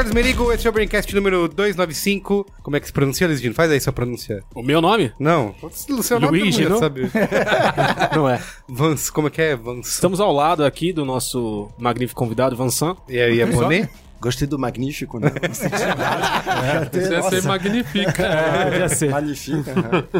Carlos Merigo, esse é o Braincast número 295. Como é que se pronuncia, Lisdino? Faz aí sua pronúncia. O meu nome? Não, o seu nome Luigi, não? sabe. Não é. Vance, como é que é? Vance. Estamos ao lado aqui do nosso magnífico convidado, Vansan. E aí, é Bonet? Gostei do magnífico, né? Nada. Isso ia ser magnífica. Podia ser. Magnífica. né? Muito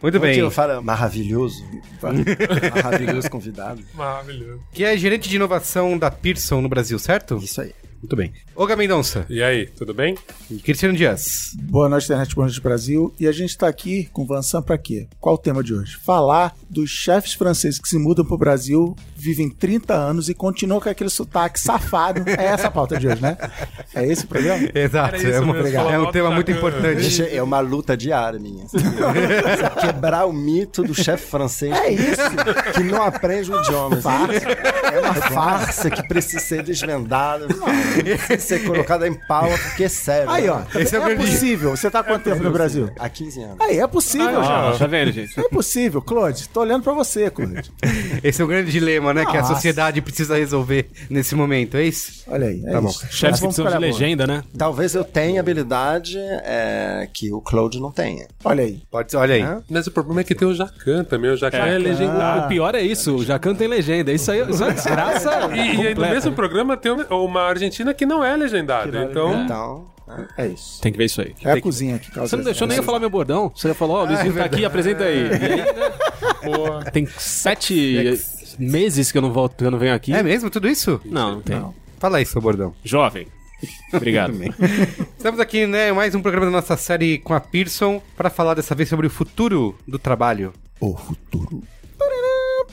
Como que bem. eu falo? Maravilhoso. Maravilhoso convidado. Maravilhoso. Que é gerente de inovação da Pearson no Brasil, certo? Isso aí. Muito bem. Olga Mendonça E aí, tudo bem? e Cristiano Dias. Boa noite, internet, boa noite, Brasil. E a gente tá aqui com o Vansan pra quê? Qual o tema de hoje? Falar dos chefes franceses que se mudam pro Brasil, vivem 30 anos e continuam com aquele sotaque safado. É essa a pauta de hoje, né? É esse o problema? Exato, é, uma- é um tema muito importante. Deixa- é uma luta diária minha. quebrar o mito do chefe francês É isso. que não aprende o idioma. assim. É uma farsa que precisa ser desvendada. Precisa ser colocada em pau, porque é sério. Aí, ó. Esse é o é grande- possível. Você tá há quanto tempo no Brasil? Há 15 anos. Aí, é possível, Ah, gente. tá vendo, gente? É possível, Claude. Tô olhando pra você, Claude. Esse é o grande dilema, né? Que a Nossa. sociedade precisa resolver nesse momento, é isso? Olha aí. É Tá bom. isso. Chefes Nós que precisam de legenda, né? Talvez eu tenha habilidade é, que o Claude não tenha. Olha aí. Pode ser, olha aí. Hã? Mas o problema é que tem o Jacan também. O Jacan é, Ah, legendado. O pior é isso, o Jacan tem legenda. Isso aí isso é uma desgraça. E, e aí no mesmo programa tem uma Argentina que não é legendada. Então, Então, né? É isso. Tem que ver isso aí. É a cozinha que causa Você não deixou nem eu falar meu bordão. Você falou, ó, o Luizinho tá aqui, apresenta aí. E aí, né? Tem sete meses que eu não volto, que eu não venho aqui. É mesmo tudo isso? Não, não tem. Fala aí, seu bordão. Jovem. Obrigado. Estamos aqui, né, em mais um programa da nossa série com a Pearson para falar dessa vez sobre o futuro do trabalho. O futuro.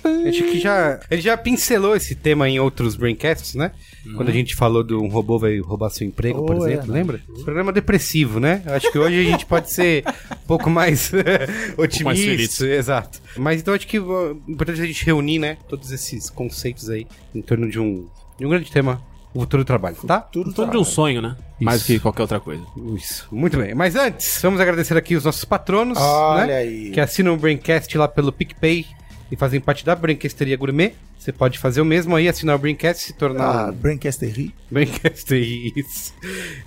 A gente que já, a gente já pincelou esse tema em outros braincasts, né? Quando a gente falou de um robô vai roubar seu emprego, por Oh, é, exemplo, lembra? Programa depressivo, né? Acho que hoje a gente pode ser um pouco mais otimista, mais feliz. exato. Mas então acho que é importante a gente reunir, né, todos esses conceitos aí em torno de um, de um grande tema, o futuro do trabalho, tá? Tudo Em torno de um sonho, né? Mais que qualquer outra coisa. Isso, muito bem. Mas antes, vamos agradecer aqui os nossos patronos, Olha né? aí. Que assinam o Braincast lá pelo PicPay e fazem parte da Braincasteria Gourmet. Você pode fazer o mesmo aí, assinar o Braincast e se tornar Ah, Braincastery. Braincast, isso.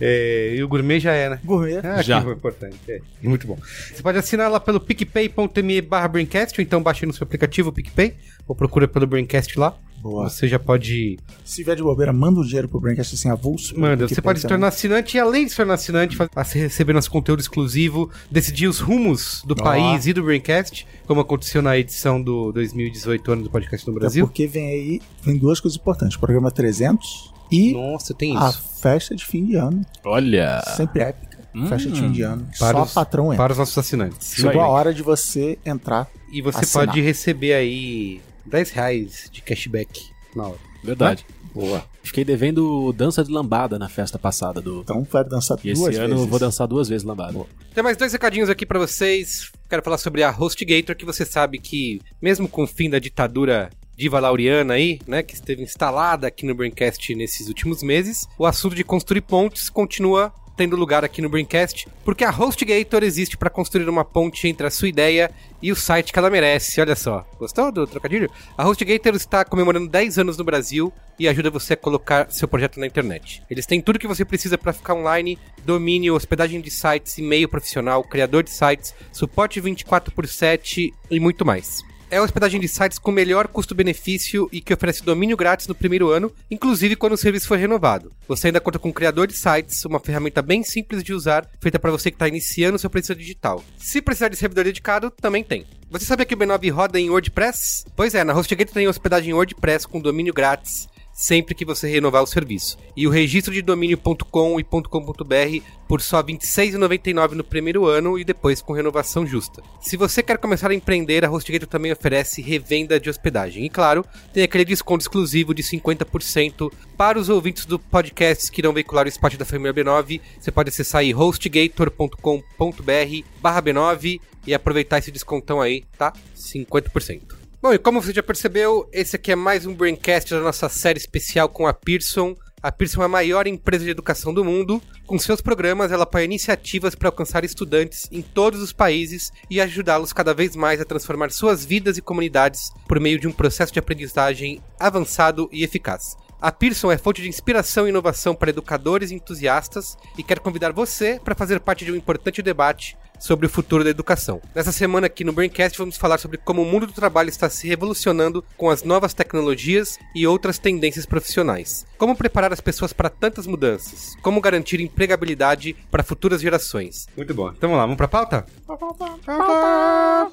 É, e o Gourmet já é, né? Gourmet. Ah, Já. que importante. É, muito bom. Você pode assinar lá pelo picpay.me barra Braincast, ou então baixe no seu aplicativo o PicPay, ou procura pelo Braincast lá. Boa. Você já pode Se vier de bobeira, manda um dinheiro pro Braincast assim, avulso. Manda, você pode se tornar assinante e além de se tornar assinante, faz- a- receber nosso conteúdo exclusivo, decidir os rumos do país e do Braincast, como aconteceu na edição do 2018 ano do podcast no Brasil. porque vem aí, vem duas coisas importantes. Programa 300 e Nossa, tem a isso. festa de fim de ano. Olha. Sempre épica. Festa de fim de ano. Para Só os- patrão entra. Para os nossos assinantes. Chegou a hora de você entrar. E você Assinar. pode receber aí 10 reais de cashback na hora. Verdade. Boa. Fiquei devendo dança de lambada na festa passada do. Então vai dançar E duas esse ano vezes. eu vou dançar duas vezes lambada. Tem mais dois recadinhos aqui pra vocês. Quero falar sobre a HostGator, que você sabe que, mesmo com o fim da ditadura diva lauriana aí, né, que esteve instalada aqui no Braincast nesses últimos meses, o assunto de construir pontes continua tendo lugar aqui no Braincast, porque a HostGator existe para construir uma ponte entre a sua ideia e o site que ela merece. Olha só, gostou do trocadilho? A HostGator está comemorando 10 anos no Brasil e ajuda você a colocar seu projeto na internet. Eles têm tudo que você precisa para ficar online: domínio, hospedagem de sites, e-mail profissional, criador de sites, suporte 24 por 7 e muito mais. É a hospedagem de sites com melhor custo-benefício e que oferece domínio grátis no primeiro ano, inclusive quando o serviço for renovado. Você ainda conta com um criador de sites, uma ferramenta bem simples de usar, feita para você que está iniciando seu preço digital. Se precisar de servidor dedicado, também tem. Você sabia que o B9 roda em WordPress? Pois é, na HostGator tem hospedagem em WordPress com domínio grátis sempre que você renovar o serviço. E o registro de domínio.com e .com.br por só R$ 26,99 no primeiro ano e depois com renovação justa. Se você quer começar a empreender, a HostGator também oferece revenda de hospedagem. E claro, tem aquele desconto exclusivo de 50% para os ouvintes do podcast que irão veicular o espaço da família B9. Você pode acessar aí hostgator.com.br barra B9 e aproveitar esse descontão aí, tá? 50%. Bom, e como você já percebeu, esse aqui é mais um Braincast da nossa série especial com a Pearson. A Pearson é a maior empresa de educação do mundo. Com seus programas, ela apoia iniciativas para alcançar estudantes em todos os países e ajudá-los cada vez mais a transformar suas vidas e comunidades por meio de um processo de aprendizagem avançado e eficaz. A Pearson é fonte de inspiração e inovação para educadores e entusiastas e quer convidar você para fazer parte de um importante debate sobre o futuro da educação. Nessa semana aqui no Braincast vamos falar sobre como o mundo do trabalho está se revolucionando com as novas tecnologias e outras tendências profissionais. Como preparar as pessoas para tantas mudanças? Como garantir empregabilidade para futuras gerações? Muito bom. Então vamos lá, vamos para a pauta? Pauta!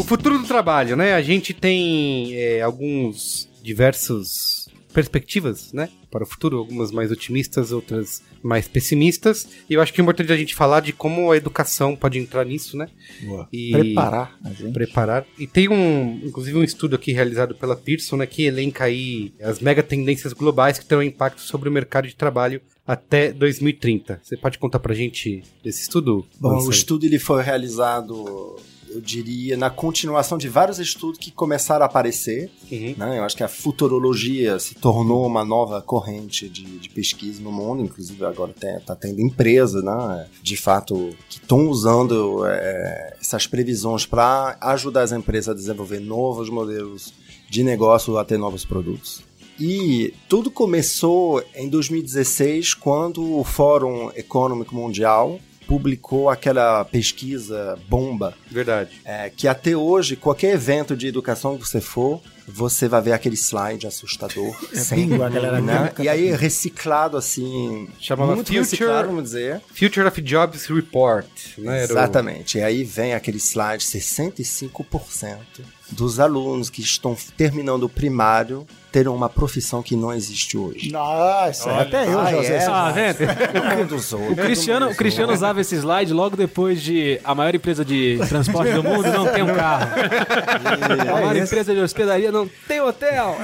O futuro do trabalho, né? A gente tem é, alguns diversos perspectivas, né, para o futuro, algumas mais otimistas, outras mais pessimistas. E eu acho que é importante a gente falar de como a educação pode entrar nisso, né? Boa. E Preparar a gente. preparar. E tem um, inclusive um estudo aqui realizado pela Pearson, né, que elenca aí as mega tendências globais que terão impacto sobre o mercado de trabalho até 2030. Você pode contar pra gente desse estudo? Bom, o estudo ele foi realizado, eu diria, na continuação de vários estudos que começaram a aparecer. Uhum. né? Eu acho que a futurologia se tornou uma nova corrente de, de pesquisa no mundo, inclusive agora está tendo empresas, né, de fato, que estão usando é, essas previsões para ajudar as empresas a desenvolver novos modelos de negócio a ter novos produtos. E tudo começou em 2016, quando o Fórum Econômico Mundial publicou aquela pesquisa bomba Verdade. é, que até hoje, qualquer evento de educação que você for, você vai ver aquele slide assustador. É bingo, a galera né? E aí, reciclado assim. Chamava muito Future- reciclado, vamos dizer. Future of Jobs Report, né? Era o- Exatamente. E aí vem aquele slide: 65% dos alunos que estão terminando o primário terão uma profissão que não existe hoje. Nossa, até eu Ah, já usei é? Ah, vendo? Um dos outros. O Cristiano, o Cristiano usava esse slide logo depois de a maior empresa de transporte do mundo não tem um carro. A maior empresa de hospedaria não tem hotel.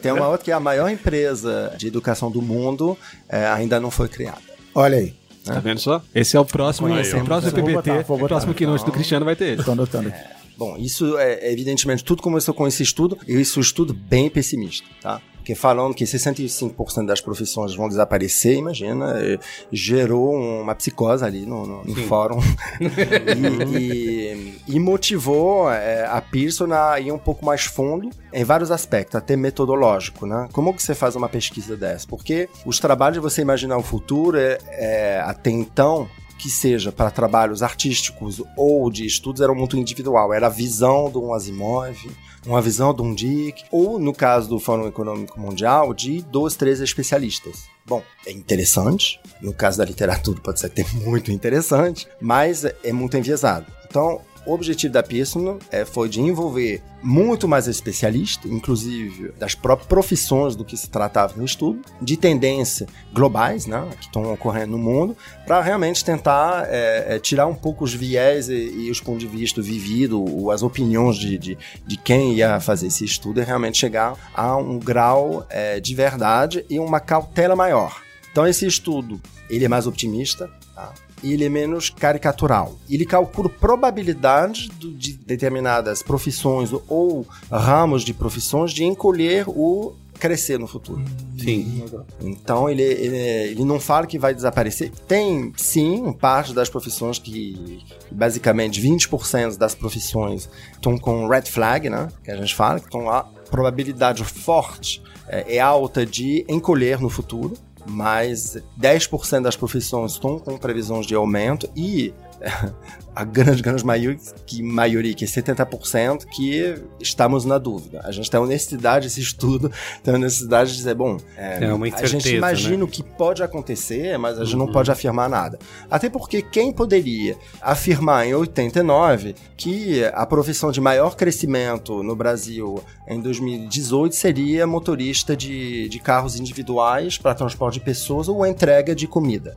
Tem uma outra que é a maior empresa de educação do mundo, é, ainda não foi criada. Olha aí. Tá vendo só? Esse é o próximo, Conhecemos. o próximo Vou PPT, botar, vou o botar. próximo keynote do Cristiano vai ter ele. Tô anotando aqui. Bom, isso é evidentemente tudo começou com esse estudo, e esse estudo bem pessimista, tá? Porque falando que 65% das profissões vão desaparecer, imagina, eh, gerou uma psicose ali no, no- no fórum e, e- e motivou a Pearson a ir um pouco mais fundo em vários aspectos, até metodológico, né? Como que você faz uma pesquisa dessa? Porque os trabalhos de você imaginar o futuro, é, é, até então, que seja para trabalhos artísticos ou de estudos era muito individual. Era a visão de um Asimov, uma visão de um Dick, ou no caso do Fórum Econômico Mundial, de dois, três especialistas. Bom, é interessante. No caso da literatura pode ser até muito interessante, mas é muito enviesado. Então, o objetivo da Pearson é, foi de envolver muito mais especialistas, inclusive das próprias profissões do que se tratava no estudo, de tendência globais, né, que estão ocorrendo no mundo, para realmente tentar é, é, tirar um pouco os viés e, e os pontos de vista vivido, as opiniões de, de, de quem ia fazer esse estudo e realmente chegar a um grau é, de verdade e uma cautela maior. Então esse estudo, ele é mais otimista, tá? Ele é menos caricatural. Ele calcula probabilidade de determinadas profissões ou ramos de profissões de encolher ou crescer no futuro. Sim. Então ele, ele, ele não fala que vai desaparecer. Tem sim parte das profissões que basicamente 20% das profissões estão com red flag, né? Que a gente fala, que estão lá. Probabilidade forte é, é alta de encolher no futuro, mas 10% das profissões estão com previsões de aumento e a grande, grande maioria, que, maioria, que é 70%, que estamos na dúvida. A gente tem a honestidade, esse estudo, tem a honestidade de dizer, bom, é, É uma a gente imagina né? o que pode acontecer, mas a gente não pode afirmar nada. Até porque quem poderia afirmar em 89 que a profissão de maior crescimento no Brasil em 2018 seria motorista de, de carros individuais para transporte de pessoas ou entrega de comida.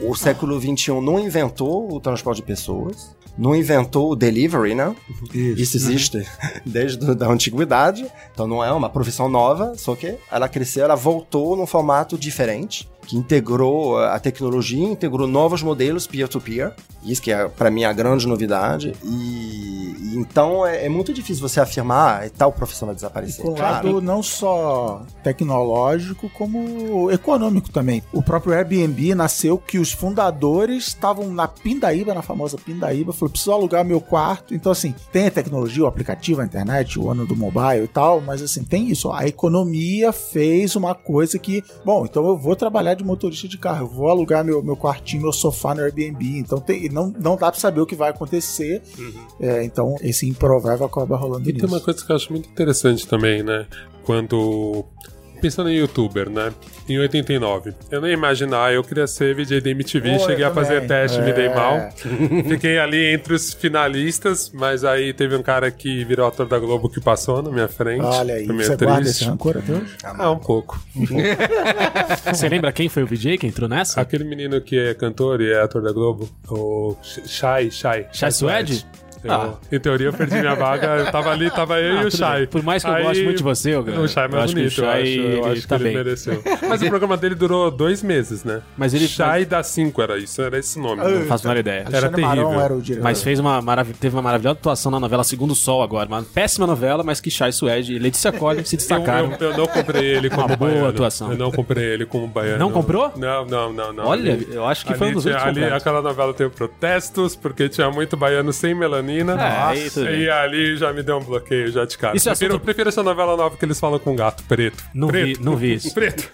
O século XXI não inventou o transporte de pessoas, não inventou o delivery, né? Isso existe desde a antiguidade, então não é uma profissão nova, só que ela cresceu, ela voltou num formato diferente, que integrou a tecnologia, integrou novos modelos peer-to-peer, isso que é para mim a grande novidade, e, e então é, é muito difícil você afirmar ah, tal profissão vai desaparecer. Claro. lado não só tecnológico, como econômico também. O próprio Airbnb nasceu que os fundadores estavam na Pindaíba, na famosa Pindaíba, falou, preciso alugar meu quarto. Então, assim, tem a tecnologia, o aplicativo, a internet, o ano do mobile e tal, mas assim, tem isso. A economia fez uma coisa que, bom, então eu vou trabalhar de motorista de carro, eu vou alugar meu, meu quartinho, meu sofá no Airbnb. Então, tem, não, não dá pra saber o que vai acontecer. É, então, esse improvável acaba rolando E nisso. tem uma coisa que eu acho muito interessante também, né? Quando. Pensando em youtuber, né? Em 89. Eu nem ia imaginar, eu queria ser VJ da MTV, Pô, cheguei a fazer teste, me dei É. mal. Fiquei ali entre os finalistas, mas aí teve um cara que virou ator da Globo que passou na minha frente. Olha aí, você guarda triste. esse rancor até hoje? Ah, um pouco. Você lembra quem foi o VJ que entrou nessa? Aquele menino que é cantor e é ator da Globo, o Shai, Shai. Shai Suede? Eu, Ah. Em teoria eu perdi minha vaga, eu tava ali, tava eu Ah, e o Shai. bem. Por mais que eu Aí- goste muito de você, eu- O Shai é eu mais acho que o bonito, Shai, eu acho, eu ele acho que tá ele bem. mereceu. Mas o programa dele durou dois meses, né? Mas ele- Shai da 5 era isso, era esse nome. Não né? faço a menor ideia. Era terrível. era. Mas fez uma marav teve uma maravilhosa atuação na novela Segundo Sol agora. Uma péssima novela, mas que Chai Suede e Letícia Collins se Eu, destacaram. eu- eu não comprei ele como Uma boa baiano. atuação. Eu não comprei ele como baiano. Não comprou? Não, não, não. não. Olha, Ali- eu acho que ali foi um dos únicos ali. Aquela novela teve protestos, porque tinha muito baiano sem melanina. É, tudo bem. e ali já me deu um bloqueio já de cara. Isso é prefiro, assunto- prefiro essa novela nova que eles falam com gato preto. Não preto. vi- não vi isso. Preto.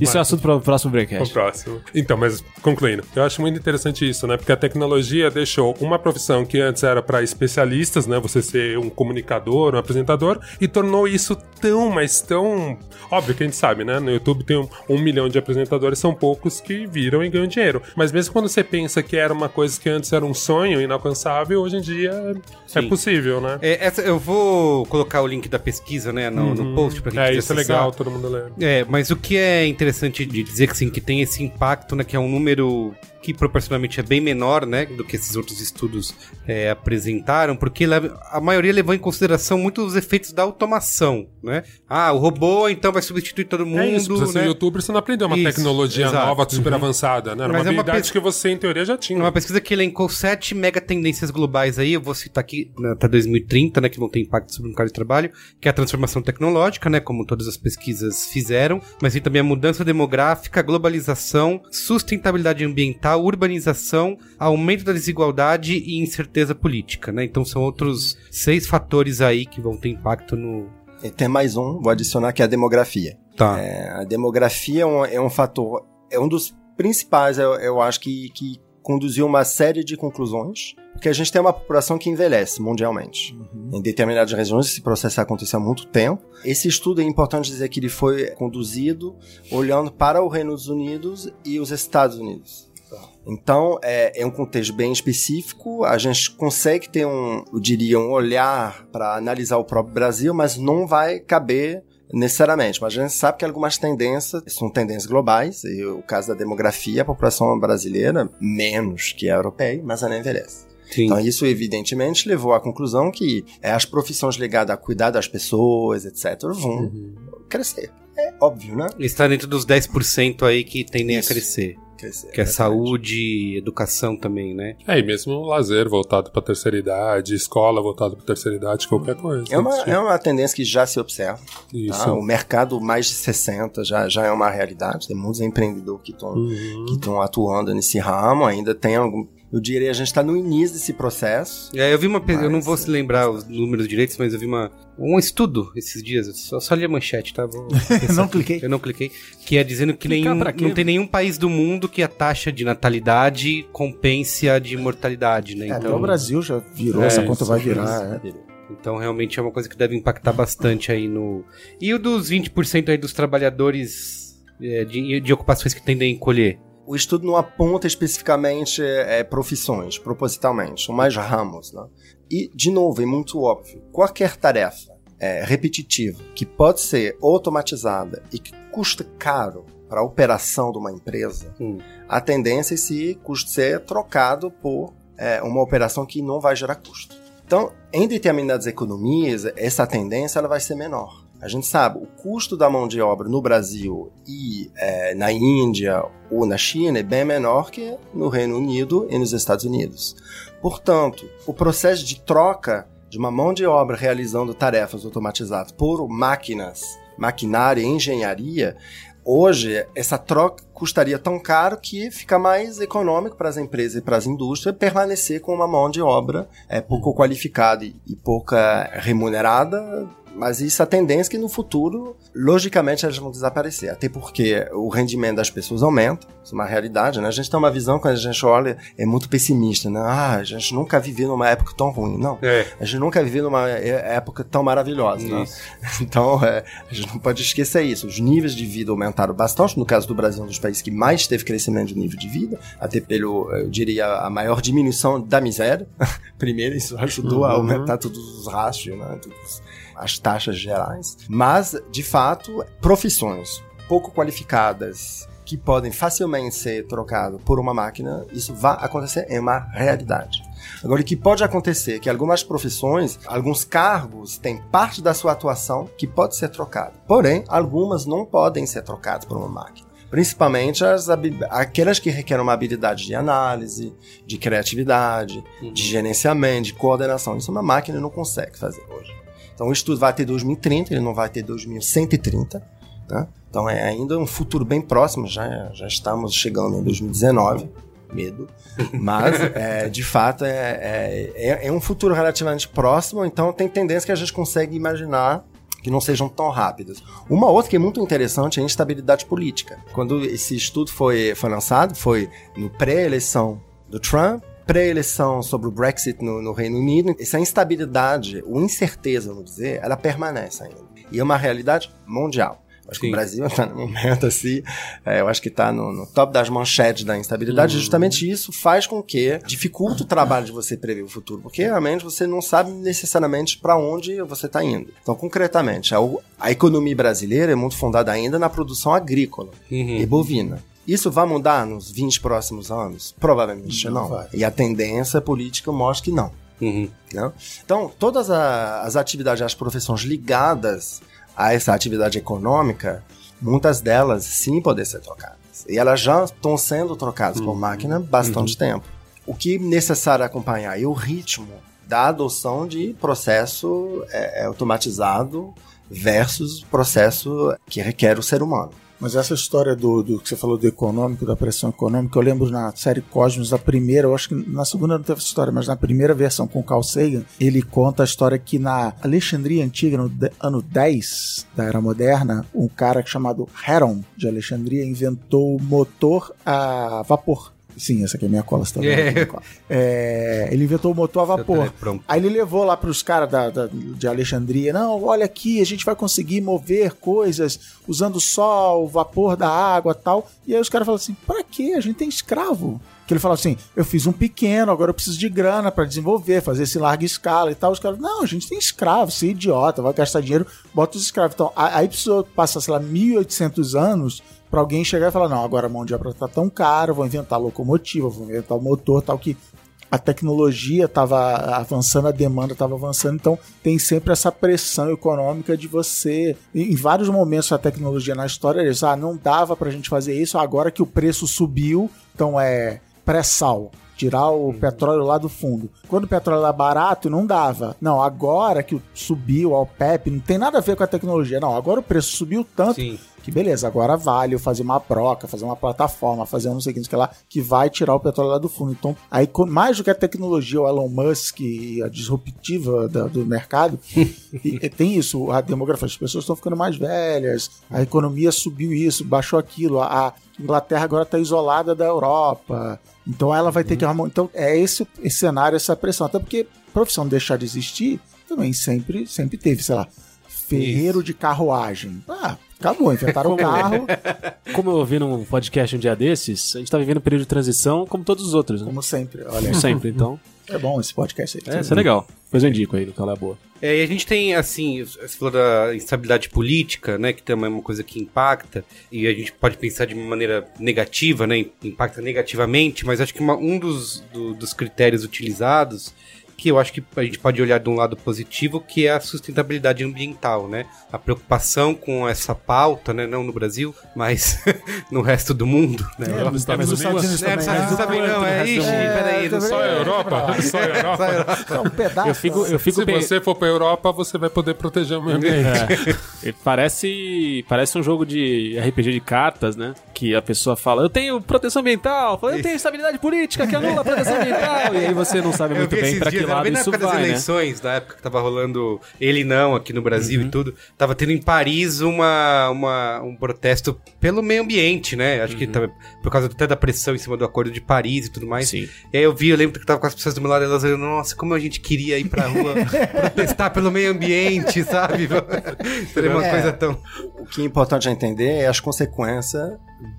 Isso é assunto para o próximo O breakcast. próximo. Então, mas concluindo, eu acho muito interessante isso, né? Porque a tecnologia deixou uma profissão que antes era para especialistas, né? Você ser um comunicador, um apresentador, e tornou isso tão, mas tão. Óbvio que a gente sabe, né? No YouTube tem um, um milhão de apresentadores, são poucos que viram e ganham dinheiro. Mas mesmo quando você pensa que era uma coisa que antes era um sonho inalcançável, hoje em dia é Sim. possível, né? É, essa, eu vou colocar o link da pesquisa, né, no, no post pra quem É, isso é legal, todo mundo lê. É, mas o que é interessante de dizer que sim, que tem esse impacto, né, que é um número que proporcionalmente é bem menor, né, do que esses outros estudos é, apresentaram, porque a maioria levou em consideração muito os efeitos da automação, né? Ah, o robô então vai substituir todo mundo, É isso, você ser né? youtuber, você não aprendeu uma Isso, tecnologia exato. nova, super avançada, né? Era Mas uma é uma pes- que você, em teoria, já tinha. Uma pesquisa que elencou sete mega tendências globais aí, eu vou citar aqui né, até 2030, né, que vão ter impacto sobre o mercado de trabalho, que é a transformação tecnológica, né, como todas as pesquisas fizeram, mas tem também a mudança demográfica, globalização, sustentabilidade ambiental, urbanização, aumento da desigualdade e incerteza política, né? Então são outros seis fatores aí que vão ter impacto no E tem mais um, vou adicionar, que é a demografia. Tá. É, a demografia é um, é um fator, é um dos principais, eu, eu acho que, que conduziu uma série de conclusões, porque a gente tem uma população que envelhece mundialmente. Em determinadas regiões esse processo aconteceu há muito tempo. Esse estudo é importante dizer que ele foi conduzido olhando para os Reinos Unidos e os Estados Unidos. Então, é, é um contexto bem específico. A gente consegue ter um, eu diria, um olhar para analisar o próprio Brasil, mas não vai caber necessariamente. Mas a gente sabe que algumas tendências são tendências globais. E o caso da demografia, a população brasileira, menos que a europeia, mas ela envelhece. Sim. Então, isso evidentemente levou à conclusão que é, as profissões ligadas a cuidar das pessoas, etc., vão crescer. É óbvio, né? Está dentro dos 10% aí que tendem Isso. a crescer, Que é exatamente. saúde, educação também, né? É, e mesmo lazer voltado pra terceira idade, escola voltada pra terceira idade, qualquer coisa. É uma, é uma tendência que já se observa. Isso. Tá? O mercado mais de 60 já, já é uma realidade. Tem muitos empreendedores que estão Uhum. que estão atuando nesse ramo. Ainda tem algum, Eu diria a gente está no início desse processo. É, eu vi uma. pe- Eu não Mas- vou se lembrar os números direitos, mas eu vi uma, um estudo esses dias. eu Só, só li a manchete, tá? Vou Não cliquei. Eu não cliquei. Que é dizendo que Clicar nenhum, não tem nenhum país do mundo que a taxa de natalidade compense a de mortalidade, né? É, até Então, o Brasil já virou, É, essa conta vai virar. é. então realmente é uma coisa que deve impactar bastante aí no. E o dos 20% aí dos trabalhadores é, de, de ocupações que tendem a encolher? O estudo não aponta especificamente é, profissões, propositalmente, são mais ramos. Né? E, de novo, é muito óbvio: qualquer tarefa é, repetitiva que pode ser automatizada e que custa caro para a operação de uma empresa, Hum. a tendência é esse custo ser trocado por é, uma operação que não vai gerar custo. Então, em determinadas economias, essa tendência ela vai ser menor. A gente sabe, o custo da mão de obra no Brasil e é, na Índia ou na China é bem menor que no Reino Unido e nos Estados Unidos. Portanto, o processo de troca de uma mão de obra realizando tarefas automatizadas por máquinas, maquinária e engenharia, hoje essa troca custaria tão caro que fica mais econômico para as empresas e para as indústrias permanecer com uma mão de obra é, pouco qualificada e, e pouca remunerada. Mas isso a tendência é que no futuro, logicamente, elas vão desaparecer. Até porque o rendimento das pessoas aumenta. Isso é uma realidade, né? A gente tem uma visão, quando a gente olha, é muito pessimista, né? Ah, a gente nunca viveu numa época tão ruim. Não. É. A gente nunca viveu numa é- época tão maravilhosa, né? Então, é, a gente não pode esquecer isso. Os níveis de vida aumentaram bastante. No caso do Brasil, um dos países que mais teve crescimento de nível de vida, até pelo, eu diria, a maior diminuição da miséria. Primeiro, isso ajudou a aumentar todos os rastros, né? Todas as taxas gerais. Mas, de fato, profissões pouco qualificadas que podem facilmente ser trocadas por uma máquina, isso vai acontecer, é uma realidade. Agora, o que pode acontecer é que algumas profissões, alguns cargos, têm parte da sua atuação que pode ser trocada. Porém, algumas não podem ser trocadas por uma máquina. Principalmente as, aquelas que requerem uma habilidade de análise, de criatividade, de gerenciamento, de coordenação. Isso uma máquina não consegue fazer hoje. Então, o estudo vai ter 2030, ele não vai ter 2130. Né? Então, é ainda um futuro bem próximo, já, já estamos chegando em 2019 medo. Mas, é, de fato, é, é, é- um futuro relativamente próximo, então tem tendência que a gente consegue imaginar que não sejam tão rápidas. Uma outra que é muito interessante é a instabilidade política. Quando esse estudo foi, foi lançado, foi no pré-eleição do Trump, pré-eleição sobre o Brexit no, no Reino Unido, essa instabilidade, ou incerteza, vamos dizer, ela permanece ainda. E é uma realidade mundial. Acho que Sim. o Brasil está no momento assim, é, eu acho que está no, no top das manchetes da instabilidade. E justamente isso faz com que dificulta o trabalho de você prever o futuro, porque realmente você não sabe necessariamente para onde você está indo. Então, concretamente, a, a economia brasileira é muito fundada ainda na produção agrícola Uhum. e bovina. Isso vai mudar nos 20 próximos anos? Provavelmente Não não. E a tendência política mostra que não. Uhum. né? Então, todas as atividades, as profissões ligadas a essa atividade econômica, muitas delas sim podem ser trocadas. E elas já estão sendo trocadas por máquina há bastante tempo. O que é necessário acompanhar é o ritmo da adoção de processo é, é, automatizado versus processo que requer o ser humano. Mas essa história do, do que você falou do econômico, da pressão econômica, eu lembro na série Cosmos, da primeira, eu acho que na segunda não teve essa história, mas na primeira versão com Carl Sagan, ele conta a história que na Alexandria Antiga, no ano 10 da Era Moderna, um cara chamado Heron de Alexandria inventou o motor a vapor. Sim, essa aqui é minha cola, você tá vendo? É. Cola. É, ele inventou o motor a vapor. Aí ele levou lá para os caras da, da- de Alexandria. Não, olha aqui, a gente vai conseguir mover coisas usando sol, vapor da água tal. E aí os caras falaram assim: pra quê? A gente tem escravo. Que ele falou assim: eu fiz um pequeno, agora eu preciso de grana para desenvolver, fazer esse larga escala e tal. Os caras, não, a gente tem escravo, você é idiota, vai gastar dinheiro, bota os escravos. Então, aí precisou passar, sei lá, 1800 anos para alguém chegar e falar: não, agora a mão de obra tá tão cara, vou inventar locomotiva, vou inventar o motor tal que a tecnologia estava avançando, a demanda estava avançando, então tem sempre essa pressão econômica de você. Em vários momentos a tecnologia na história eles, ah, não dava pra gente fazer isso, agora que o preço subiu, então é pré-sal. Tirar o petróleo lá do fundo. Quando o petróleo era barato, não dava. Não, agora que subiu ao PEP, não tem nada a ver com a tecnologia. Não, agora o preço subiu tanto Sim. Que beleza, agora vale eu fazer uma broca, fazer uma plataforma, fazer um não sei o que, não sei o que lá, que vai tirar o petróleo lá do fundo. Então, aí mais do que a tecnologia, o Elon Musk e a disruptiva da- do mercado, e- e tem isso, a demografia, as pessoas estão ficando mais velhas, a economia subiu isso, baixou aquilo, a, Inglaterra agora está isolada da Europa, então ela vai ter que arrumar. Então, é esse, esse cenário, essa pressão. Até porque profissão deixar de existir também sempre, sempre teve, sei lá, ferreiro de carruagem. Ah, acabou, inventaram o carro, Como eu ouvi num podcast um dia desses, a gente tá vivendo um período de transição como todos os outros, né? como sempre. Olha, Como sempre, então. é bom esse podcast aí. É, isso é legal. Depois eu indico aí no Cala Boa. É, e a gente tem, assim, você falou da instabilidade política, né, que também é uma coisa que impacta, e a gente pode pensar de uma maneira negativa, né, impacta negativamente, mas acho que uma- um dos, do- dos critérios utilizados, que eu acho que a gente pode olhar de um lado positivo, que é a sustentabilidade ambiental, né, a preocupação com essa pauta, né, não no Brasil, mas no resto do mundo, né. É, Nos Estados Unidos? É, também. né? não, é, ixi, peraí, não Só a Europa? Só a Europa? É um pedaço. Eu fico, eu fico Se você for pra Europa, você vai poder proteger o meio ambiente. É. Parece, parece um jogo de RPG de cartas, né? Que a pessoa fala, eu tenho proteção ambiental, fala, eu tenho estabilidade política, que anula a proteção ambiental. E aí você não sabe muito bem pra que lado bem na época das vai, né? eleições, na época que tava rolando ele não aqui no Brasil Uhum. e tudo. Tava tendo em Paris uma, uma, um protesto pelo meio ambiente, né? Acho que tava, por causa até da pressão em cima do Acordo de Paris e tudo mais. Sim. E aí eu vi, eu lembro que tava com as pessoas do meu lado, elas olhando, nossa, como a gente queria ir pra rua protestar pelo meio ambiente, sabe? Seria uma É. coisa tão... O que é importante entender é as consequências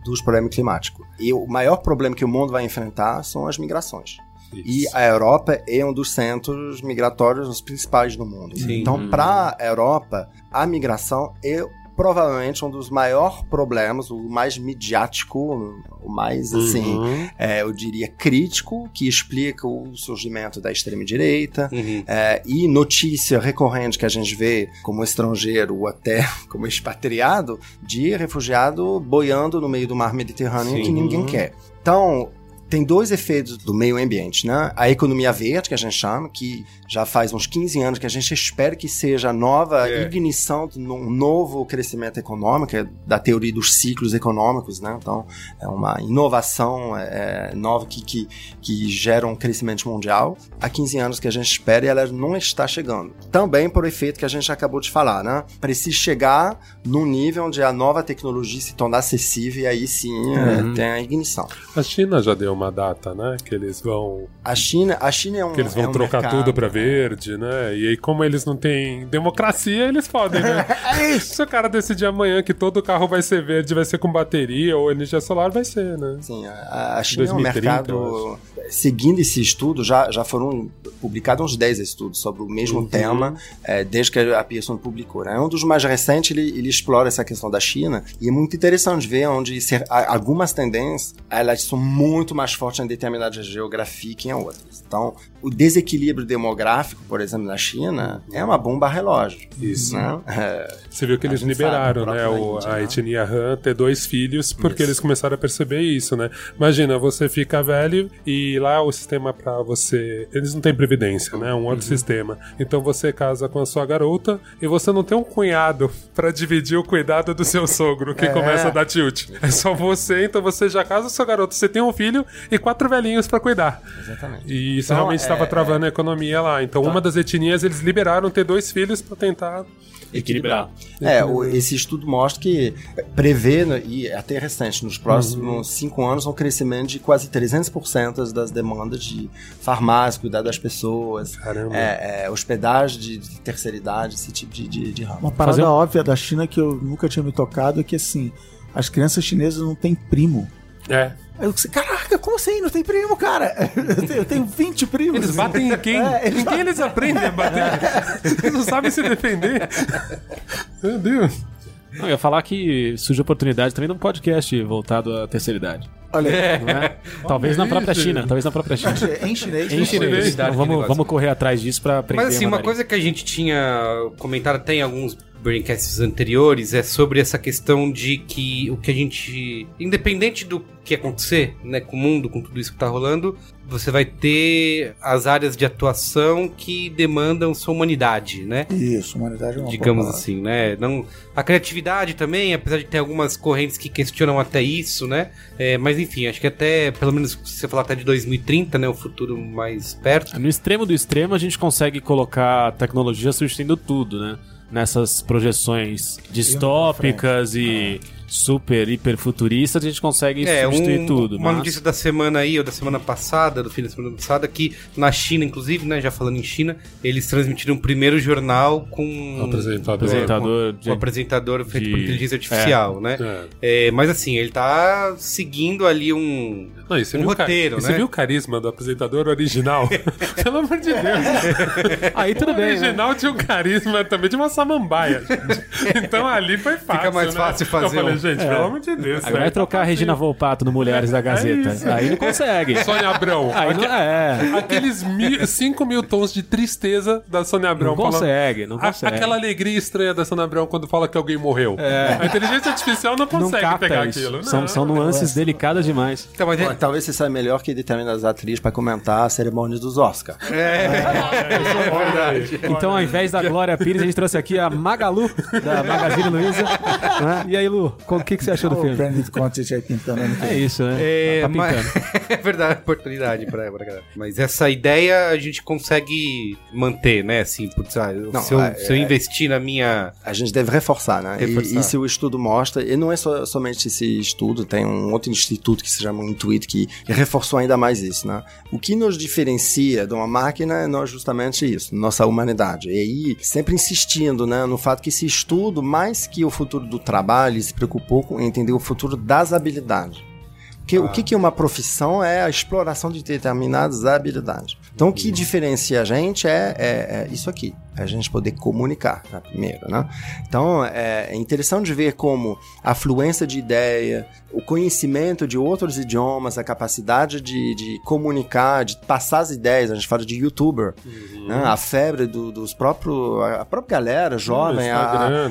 dos problemas climáticos. E o maior problema que o mundo vai enfrentar são as migrações. E a Europa é um dos centros migratórios os principais do mundo. Sim. Então, para a Europa, a migração é provavelmente um dos maiores problemas, o mais midiático, o mais, assim, Uhum. é, eu diria, crítico, que explica o surgimento da extrema-direita, Uhum. é, e notícia recorrente que a gente vê como estrangeiro ou até como expatriado de refugiado boiando no meio do mar Mediterrâneo Sim. que ninguém quer. Então, tem dois efeitos do meio ambiente, né? A economia verde, que a gente chama, que já faz uns 15 anos que a gente espera que seja a nova É. ignição um novo crescimento econômico, é da teoria dos ciclos econômicos, né? Então, é uma inovação é, nova que, que, que gera um crescimento mundial. Há 15 anos que a gente espera e ela não está chegando. Também por efeito que a gente acabou de falar, né? Precisa chegar num nível onde a nova tecnologia se tornar acessível e aí sim é, tem a ignição. A China já deu uma data, né? Que eles vão, A China, a China é um que eles é vão um trocar mercado- tudo pra verde, né? E aí, como eles não têm democracia, eles podem, né? Se o cara decidir amanhã que todo carro vai ser verde, vai ser com bateria ou energia solar, vai ser, né? Sim, a, a China 2030, é um mercado. Seguindo esse estudo, já, já foram publicados uns 10 estudos sobre o mesmo Uhum. tema, é, desde que a Pearson publicou. Né? Um dos mais recentes, ele, ele explora essa questão da China, e é muito interessante ver onde ser, algumas tendências elas são muito mais fortes em determinada geografia que em outras. Então, o desequilíbrio demográfico, por exemplo, na China, é uma bomba relógio. Isso. Né? É, Você viu que eles liberaram, sabe, né, a o- a né? etnia Han ter dois filhos, porque Isso. eles começaram a perceber isso, né? Imagina, você fica velho e lá o sistema pra você. Eles não têm previdência, né? Um outro Uhum. sistema. Então você casa com a sua garota e você não tem um cunhado pra dividir o cuidado do seu sogro, que É. começa a dar tilt. É só você, então você já casa com a sua garota. Você tem um filho e quatro velhinhos pra cuidar. exatamente. E isso Então, realmente é- estava travando a economia lá. Então, uma das etnias eles liberaram ter dois filhos pra tentar Equilibrar. É, o- esse estudo mostra que prevê, né, e é até recente, nos próximos cinco anos, um crescimento de quase 300% das demandas de farmácia, cuidar das pessoas, Caramba. é, é, hospedagem de, de terceira idade, esse tipo de, de, de ramo. Uma parada Fazer óbvia da China que eu nunca tinha me tocado é que assim, as crianças chinesas não têm primo. É. Aí eu disse, caraca, como assim? Não tem primo, cara? Eu tenho, eu tenho 20 primos. Eles batem em quem? É, eles em quem eles aprendem a bater? Eles não sabem se defender. Meu Deus. Não, eu ia falar que surge oportunidade também num podcast voltado à terceira idade. Olha, aí, Não é? Talvez na própria isso. China. Talvez na própria China. em chinês. Em chinês. Então, vamos, vamos correr atrás disso pra aprender. Mas assim, uma coisa que a gente tinha comentado até em alguns braincasts anteriores é sobre essa questão de que o que a gente, independente do que acontecer, né, com o mundo, com tudo isso que tá rolando, você vai ter as áreas de atuação que demandam sua humanidade, né? Isso, humanidade é uma digamos assim, né? Não, a criatividade também, apesar de ter algumas correntes que questionam até isso, né? É, mas enfim, acho que até, pelo menos se você falar até de 2030, né? O futuro mais perto. No extremo do extremo, a gente consegue colocar a tecnologia substituindo tudo, né? Nessas projeções distópicas e super, hiper futuristas, a gente consegue substituir um- tudo. Uma mas- notícia da semana aí, ou da semana passada, do fim da semana passada, que na China, inclusive, né? Já falando em China, eles transmitiram o primeiro jornal com Um Apresentador. apresentador com de- um apresentador feito de- por inteligência artificial, né? É. É, mas assim, ele tá seguindo ali um. Não, você Um o roteiro, Você né? viu o carisma do apresentador original? Pelo amor de Deus. Aí tudo o bem, né? original tinha um carisma também de uma samambaia. Então ali foi fácil. mais né? fácil fazer Eu falei, um- gente, pelo amor de Deus. Aí vai né? trocar a Regina Volpato no Mulheres da Gazeta. isso. Aí não consegue. Sônia Abrão. Aí não, é. Aqueles 5 mil tons de tristeza da Sônia Abrão. Não falando- consegue, não A- consegue. aquela alegria estranha da Sônia Abrão quando fala que alguém morreu. A inteligência artificial não não consegue capta pegar isso. aquilo. São, Não. são nuances delicadas demais. Então, mas é- talvez você saiba melhor que determinadas atrizes para comentar a cerimônia dos Oscars. Então, ao invés da Glória Pires, a gente trouxe aqui a Magalu, da Magazine Luiza. né? E aí, Lu, o que, que você achou do O filme? Brandon Content aí pintando. que É isso, né? É, tá mas- pintando. é verdade, oportunidade pra, pra galera. Mas essa ideia a gente consegue manter, né? Assim, putz, ah, eu- Não, se, eu, é- se eu investir na minha. A gente deve reforçar, né? Reforçar. E isso o estudo mostra, e não é só, somente esse estudo, tem um outro instituto que se chama Intuit que reforçou ainda mais isso, né? O que nos diferencia de uma máquina é nós justamente isso, nossa humanidade. E aí, sempre insistindo, né, no fato que esse estudo, mais que o futuro do trabalho, se preocupou com entender o futuro das habilidades. Porque o que que é uma profissão é a exploração de determinadas habilidades. Então, o que diferencia a gente é, é- é isso aqui, a gente poder comunicar, né, primeiro, né? Então, é, é interessante ver como a fluência de ideia, o conhecimento de outros idiomas, a capacidade de, de comunicar, de passar as ideias, a gente fala de youtuber, né? a febre do- dos próprios, a própria galera jovem, a-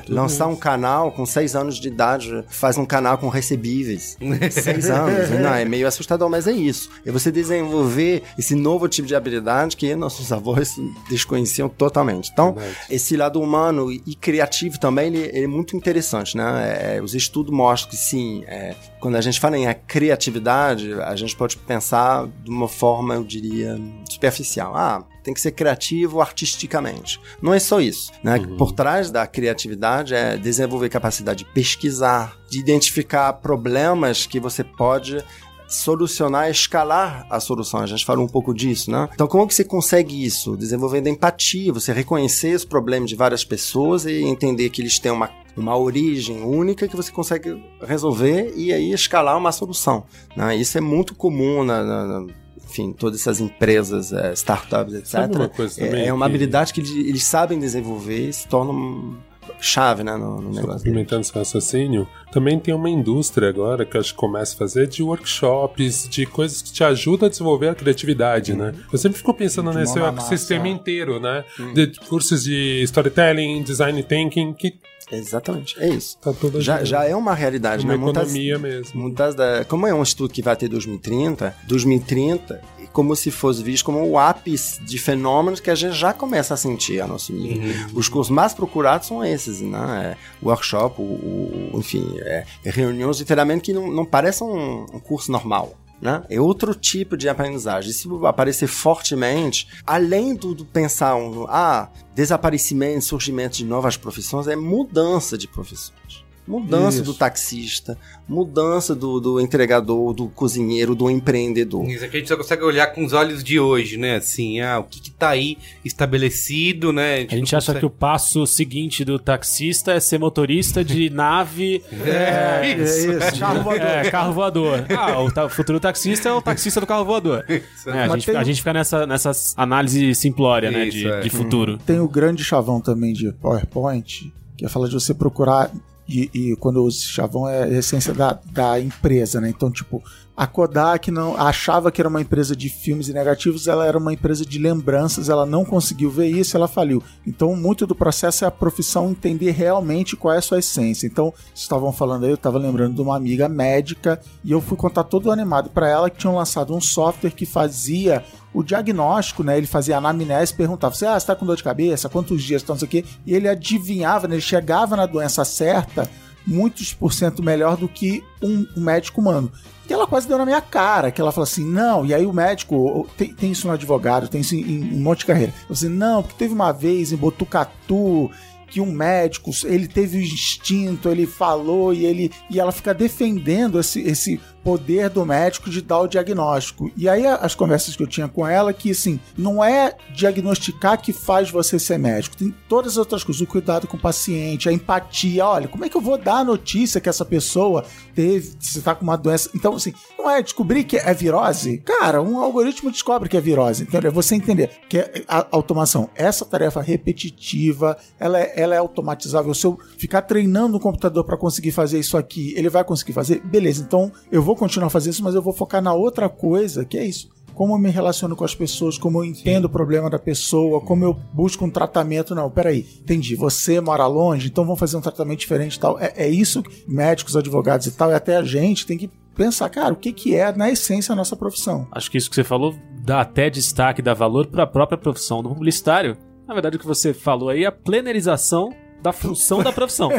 lançar um canal com seis anos de idade, faz um canal com recebíveis. seis anos, não, é meio assustador, mas é isso. É você desenvolver esse novo tipo de habilidade que nossos avós desconheciam totalmente. Então, esse lado humano e, criativo também, ele, ele é muito interessante, né? É, os estudos mostram que sim, é, quando a gente fala em a criatividade, a gente pode pensar de uma forma, eu diria, superficial. Ah, tem que ser criativo artisticamente. Não é só isso, né? Por trás da criatividade é desenvolver capacidade de pesquisar, de identificar problemas que você pode solucionar, escalar a solução. A gente falou um pouco disso, né? Então, como que você consegue isso? Desenvolvendo empatia, você reconhecer os problemas de várias pessoas e entender que eles têm uma, uma origem única que você consegue resolver e aí escalar uma solução. Né? Isso é muito comum na, na- na- enfim, todas essas empresas, eh, startups, etc. Uma coisa É- também é uma habilidade que eles, eles sabem desenvolver e se torna um chave né, no, no negócio. complementando esse raciocínio, também tem uma indústria agora que eu acho que começa a fazer de workshops, de coisas que te ajudam a desenvolver a criatividade, né? Eu sempre fico pensando De nesse ecossistema massa. inteiro, né? De cursos de storytelling, design thinking, que Exatamente, é isso. tá tudo Já, já é uma realidade, uma né? Muitas- economia mesmo. Muitas da, como é um estudo que vai até 2030, 2030 é como se fosse visto como o ápice de fenômenos que a gente já começa a sentir a nosso nível. Os cursos mais procurados são esses, né? É, workshop, o, o- enfim, é, é reuniões de treinamento que não, não parecem um, um curso normal. Né? É outro tipo de aprendizagem. Isso aparecer fortemente, além do, do pensar um, ah, desaparecimento, surgimento de novas profissões, é mudança de profissões. Mudança Isso. do taxista, mudança do, do entregador, do cozinheiro, do empreendedor. Isso aqui a gente só consegue olhar com os olhos de hoje, né? Assim, ah, o que, que tá aí estabelecido, né? A gente não acha que o passo seguinte do taxista é ser motorista de nave. É, isso. É isso, carro voador. É, carro voador. Ah, o, ta- futuro taxista é o taxista do carro voador. É, a, gente, tem- a gente fica nessa, nessas análise simplória, né? Isso, De, é. de futuro. Tem o grande chavão também de PowerPoint, que é falar de você procurar E, e quando eu uso chavão é a essência da, da empresa, né? Então, tipo, a Kodak não achava que era uma empresa de filmes e negativos, ela era uma empresa de lembranças, ela não conseguiu ver isso, ela faliu. Então, muito do processo é a profissão entender realmente qual é a sua essência. Então, estavam falando aí, eu estava lembrando de uma amiga médica e eu fui contar todo animado para ela que tinham lançado um software que fazia o diagnóstico, né? Ele fazia anamnese, perguntava: você, ah, está com dor de cabeça? Quantos dias? Então, não sei o. E ele adivinhava, né? ele chegava na doença certa muitos por cento melhor do que um, um médico humano. E ela quase deu na minha cara, que ela falou assim, não, e aí o médico, tem, tem isso no advogado, tem isso em, em um monte de carreira. Eu assim, não, porque teve uma vez em Botucatu que um médico, ele teve o instinto, ele falou e ele e ela fica defendendo esse, esse poder do médico de dar o diagnóstico. E aí as conversas que eu tinha com ela que assim, não é diagnosticar que faz você ser médico, tem todas as outras coisas, o cuidado com o paciente, a empatia, olha, como é que eu vou dar a notícia que essa pessoa teve, se tá com uma doença. Então assim, não é descobrir que é virose. Cara, um algoritmo descobre que é virose, entendeu? É você entender que é a automação, essa tarefa repetitiva, ela é, ela é automatizável. Se eu ficar treinando o computador para conseguir fazer isso aqui, ele vai conseguir fazer? Beleza, então eu vou continuar fazendo isso, mas eu vou focar na outra coisa, que é isso. Como eu me relaciono com as pessoas, como eu entendo o problema da pessoa, como eu busco um tratamento. Não, peraí, entendi. Você mora longe, então vamos fazer um tratamento diferente e tal. É, é isso que médicos, advogados e tal, e até a gente tem que pensar, cara, o que, que é, na essência, a nossa profissão. Acho que isso que você falou dá até destaque, dá valor para a própria profissão do publicitário. Na verdade, o que você falou aí é a plenarização da função da profissão.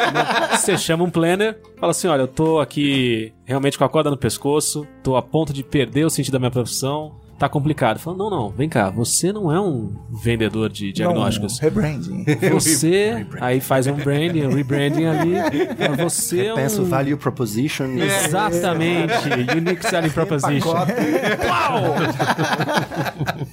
Você chama um planner, fala assim: olha, eu tô aqui realmente com a corda no pescoço, tô a ponto de perder o sentido da minha profissão tá complicado. Fala, não, não, vem cá, você não é um vendedor de diagnósticos. Não, rebranding. Você, aí faz um branding, um rebranding ali. Você Repensa é um... o value proposition. Exatamente, unique selling proposition. Uau!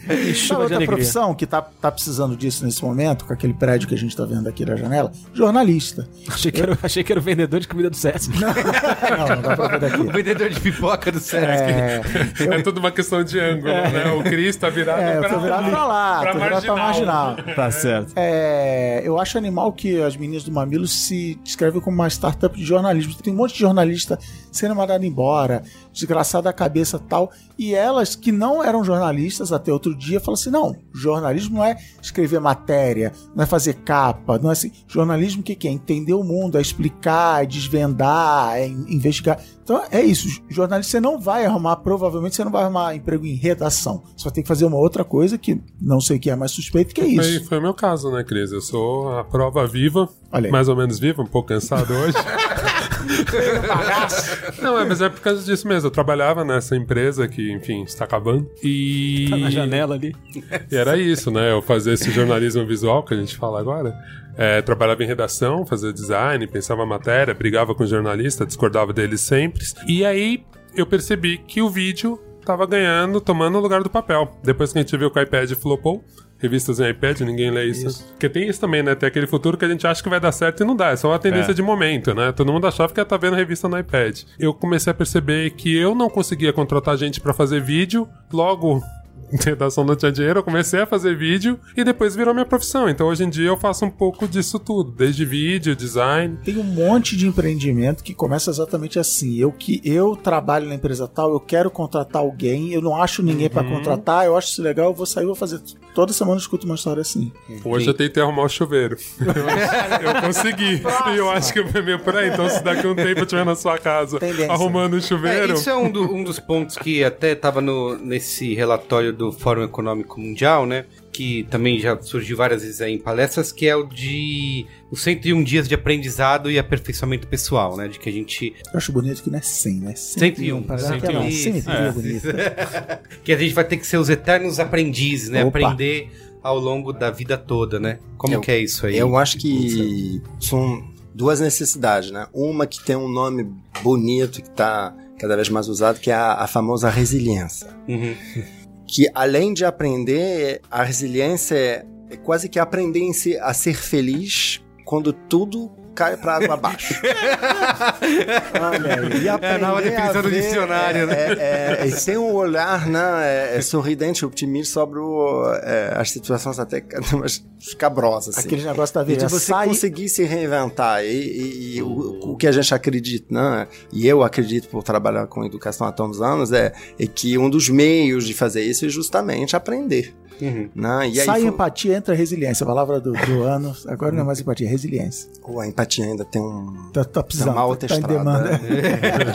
e chuva outra profissão que tá, tá precisando disso nesse momento, com aquele prédio que a gente tá vendo aqui na janela, jornalista. Achei que, era, achei que era o vendedor de comida do Sesc. Não, não, não dá pra ver daqui. O vendedor de pipoca do Sesc. É, eu... é tudo uma questão de ângulo é. né? O Cris tá virado é, pra, virado pra lá, pra, marginal. pra marginal. Tá certo. É, eu acho animal que as meninas do Mamilo se descrevem como uma startup de jornalismo. Tem um monte de jornalista sendo mandado embora, desgraçado da cabeça tal. E elas, que não eram jornalistas até outro dia, falam assim: não, jornalismo não é escrever matéria, não é fazer capa, não é assim. Jornalismo o que, que é? Entender o mundo, é explicar, é desvendar, é investigar. Então é isso. Jornalista você não vai arrumar, provavelmente você não vai arrumar emprego em redação. Você vai ter que fazer uma outra coisa que não sei o que é mais suspeito, que é isso. Foi, foi o meu caso, né, Cris? Eu sou a prova viva, mais ou menos viva, um pouco cansado hoje. não, é, mas é por causa disso mesmo. Eu trabalhava nessa empresa que, enfim, está acabando. E. Tá na janela ali. E era isso, né? Eu fazia esse jornalismo visual que a gente fala agora. É, trabalhava em redação, fazia design, pensava matéria, brigava com jornalista, discordava deles sempre. E aí eu percebi que o vídeo estava ganhando, tomando o lugar do papel. Depois que a gente viu que o iPad flopou, revistas em iPad, ninguém lê isso. isso. Porque tem isso também, né? Tem aquele futuro que a gente acha que vai dar certo e não dá. É só uma tendência é. de momento, né? Todo mundo achava que ia estar tá vendo revista no iPad. Eu comecei a perceber que eu não conseguia contratar gente para fazer vídeo, logo redação não tinha dinheiro, eu comecei a fazer vídeo e depois virou minha profissão. Então hoje em dia eu faço um pouco disso tudo, desde vídeo, design. Tem um monte de empreendimento que começa exatamente assim. Eu que eu trabalho na empresa tal, eu quero contratar alguém, eu não acho ninguém uhum. para contratar, eu acho isso legal, eu vou sair, vou fazer. Toda semana eu escuto uma história assim. Hoje Sim. eu tentei arrumar o chuveiro. Eu, eu consegui. e eu acho que eu meio por aí. Então, se daqui um tempo eu estiver na sua casa Tendência. arrumando o chuveiro. É, isso é um, do, um dos pontos que até estava nesse relatório do do Fórum Econômico Mundial, né? Que também já surgiu várias vezes em palestras, que é o de os 101 dias de aprendizado e aperfeiçoamento pessoal, né? De que a gente. Eu acho bonito que não é 100, né? 101. 101. 101. Simetria é. bonita. que a gente vai ter que ser os eternos aprendizes, né? Opa. Aprender ao longo da vida toda, né? Como eu, que é isso aí? Eu acho que são duas necessidades, né? Uma que tem um nome bonito que está cada vez mais usado, que é a, a famosa resiliência. Uhum que além de aprender, a resiliência é, é quase que aprender a ser feliz quando tudo cai pra água abaixo. Olha aí. E É a nova aprender definição do dicionário, né? É, é, e tem um olhar né, é, é sorridente, otimista sobre o, é, as situações até mais escabrosas. Assim. Aquele negócio da E de vida. você Sai, conseguir se reinventar. E, e- e o, o que a gente acredita, né? E eu acredito por trabalhar com educação há tantos anos, é, é que um dos meios de fazer isso é justamente aprender. Né? E aí sai foi- empatia, entra resiliência. A palavra do, do ano. Agora não é mais empatia, é resiliência. Pô, a empatia ainda tem um. Tá, tá precisando. uma outra tá em demanda. né?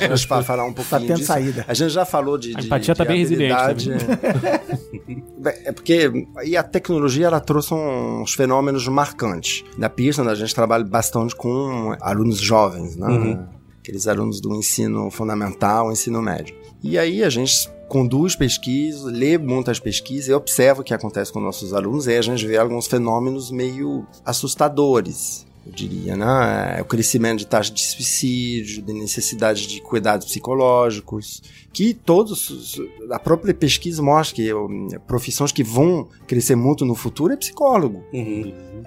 A gente vai falar um pouquinho tendo disso. saída. A gente já falou de, A de empatia tá de bem resiliente. Bem, é porque e a tecnologia ela trouxe uns fenômenos marcantes. Na Pearson a gente trabalha bastante com alunos jovens, né? Aqueles alunos do ensino fundamental, ensino médio. E aí a gente conduz pesquisas, lê muitas pesquisas e observa o que acontece com nossos alunos e aí a gente vê alguns fenômenos meio assustadores. Eu diria, né? O crescimento de taxa de suicídio, de necessidade de cuidados psicológicos, que todos, os- a própria pesquisa mostra que hum, profissões que vão crescer muito no futuro é psicólogo.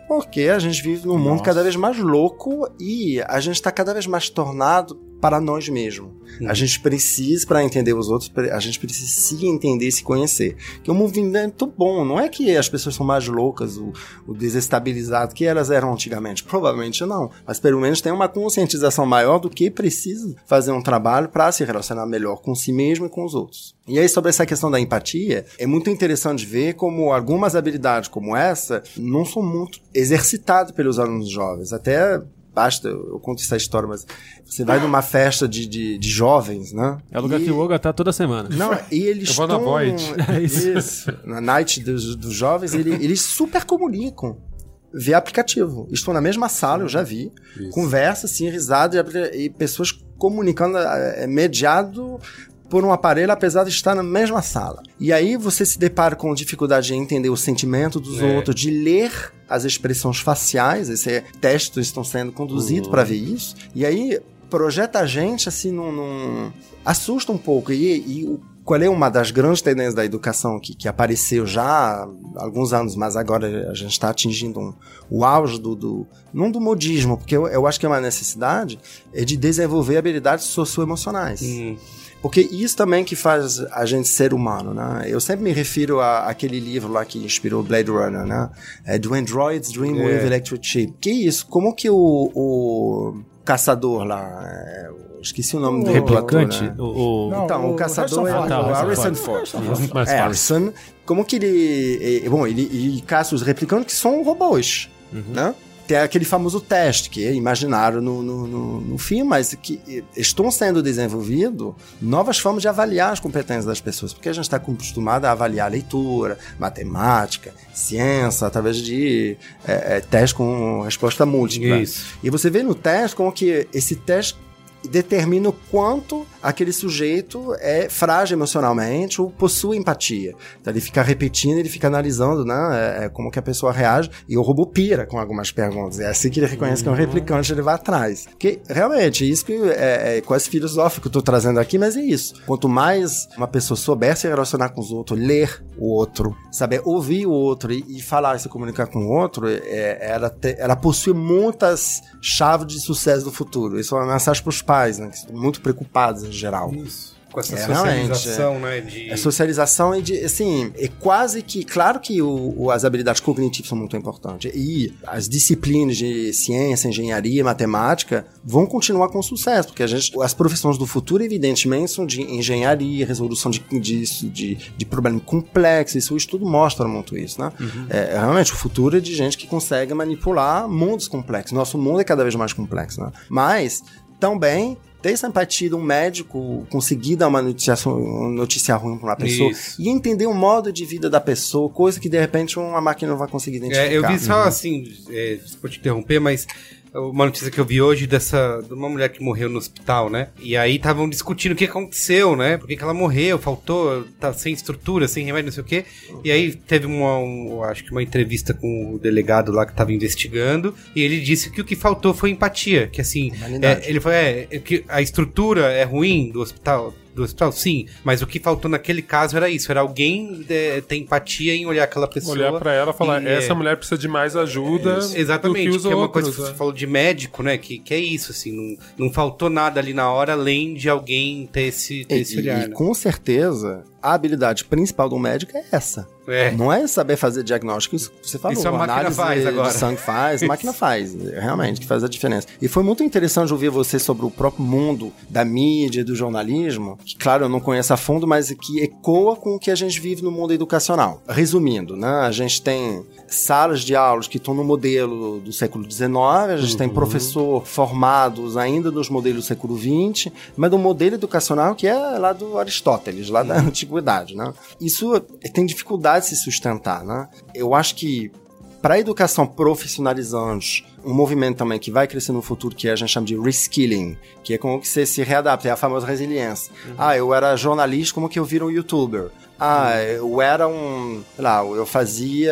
Porque a gente vive num mundo Nossa. cada vez mais louco e a gente está cada vez mais tornado para nós mesmos. A gente precisa, para entender os outros, a gente precisa se entender e se conhecer. Que é um movimento bom. Não é que as pessoas são mais loucas, o, o desestabilizado que elas eram antigamente. Provavelmente não. Mas pelo menos tem uma conscientização maior do que precisa fazer um trabalho para se relacionar melhor com si mesmo e com os outros. E aí, sobre essa questão da empatia, é muito interessante ver como algumas habilidades como essa não são muito exercitadas pelos alunos jovens. Até basta, eu conto essa história, mas você vai numa festa de, de, de jovens, né? É o lugar E- que o Olga tá toda semana. não, e eles Eu vou na estão... Void. É isso. Isso. Na night dos, dos jovens, ele- eles super comunicam via aplicativo. Estão na mesma sala, eu já vi. Conversa, assim, risada, e e pessoas comunicando, é, mediado por um aparelho, apesar de estar na mesma sala. E aí você se depara com dificuldade de entender o sentimento dos É. outros, de ler as expressões faciais, esses textos estão sendo conduzidos para ver isso. E aí projeta a gente assim num, num- assusta um pouco e, e qual é uma das grandes tendências da educação que, que apareceu já há alguns anos, mas agora a gente está atingindo um- o auge do, do não do modismo, porque eu, eu acho que é uma necessidade é de desenvolver habilidades socioemocionais. Porque isso também que faz a gente ser humano, né? Eu sempre me refiro a- àquele livro lá que inspirou Blade Runner, né? É Do Androids Dream É. with Electric Sheep. Que isso? Como que o, o caçador lá... é, esqueci o nome do Replicante? né? O, o- Não, Então, o, o caçador é Harrison o Ford. Harrison Ford. É. Harrison, como que ele... é, bom, ele, ele caça os replicantes que são robôs, né? Tem aquele famoso teste que é imaginário no, no, no, no filme, mas que eh, estão sendo desenvolvidos novas formas de avaliar as competências das pessoas, porque a gente está acostumado a avaliar leitura, matemática, ciência, através de é, é, teste com resposta múltipla. Isso. E você vê no teste como que esse teste determina o quanto aquele sujeito é frágil emocionalmente ou possui empatia. Então ele fica repetindo, ele fica analisando, né, é, é, como que a pessoa reage e o robô pira com algumas perguntas. É assim que ele reconhece que é um replicante, ele vai atrás. Porque realmente, isso que é, é quase filosófico que eu tô trazendo aqui, mas é isso. Quanto mais uma pessoa souber se relacionar com os outros, ler o outro, saber ouvir o outro e, e falar e se comunicar com o outro, é, ela, te- ela possui muitas chaves de sucesso do futuro. Isso é uma mensagem para os pais, né, que estão muito preocupados em geral. Isso. Com essa É, socialização, né? De... É socialização e de, assim, é quase que, claro que o, o- as habilidades cognitivas são muito importantes e as disciplinas de ciência, engenharia, matemática vão continuar com sucesso, porque a gente, as profissões do futuro, evidentemente, são de engenharia, resolução de, de, de, de problemas complexos, isso o estudo mostra muito isso, né? É, realmente, o futuro é de gente que consegue manipular mundos complexos. Nosso mundo é cada vez mais complexo, né? Mas, também, ter essa empatia de um médico conseguir dar uma notícia, uma notícia ruim para uma pessoa Isso. e entender o modo de vida da pessoa, coisa que de repente uma máquina não vai conseguir identificar. É, eu vi só assim, é, desculpa te interromper, mas uma notícia que eu vi hoje dessa de uma mulher que morreu no hospital, né? E aí estavam discutindo o que aconteceu, né? Por que, que ela morreu, faltou, tá sem estrutura, sem remédio, não sei o quê. E aí teve uma, um, acho que uma entrevista com o delegado lá que tava investigando, e ele disse que o que faltou foi empatia, que assim, é, ele foi, é, é que a estrutura é ruim do hospital, do hospital? Sim, mas o que faltou naquele caso era isso, era alguém é, ter empatia em olhar aquela pessoa. Olhar pra ela e falar, e, essa é, mulher precisa de mais ajuda Exatamente, do que os que é uma outros. coisa que você né? falou de médico, né? Que, que é isso, assim, não, não faltou nada ali na hora, além de alguém ter esse, ter E, esse e- olhar. e né? com certeza, a habilidade principal do médico é essa. É. Não é saber fazer diagnóstico, isso que você falou. Isso a máquina análise faz de agora. sangue faz, máquina faz, realmente, que faz a diferença. E foi muito interessante ouvir você sobre o próprio mundo da mídia e do jornalismo, que, claro, eu não conheço a fundo, mas que ecoa com o que a gente vive no mundo educacional. Resumindo, né, a gente tem salas de aulas que estão no modelo do século XIX, a gente tem professor formados ainda nos modelos do século XX, mas do modelo educacional que é lá do Aristóteles, lá da antiguidade, né? Isso tem dificuldade de se sustentar, né? Eu acho que para a educação profissionalizante, um movimento também que vai crescer no futuro, que a gente chama de reskilling, que é como que você se readapta, é a famosa resiliência. Ah, eu era jornalista, como que eu viro um youtuber? Ah, eu era um, sei lá, eu fazia,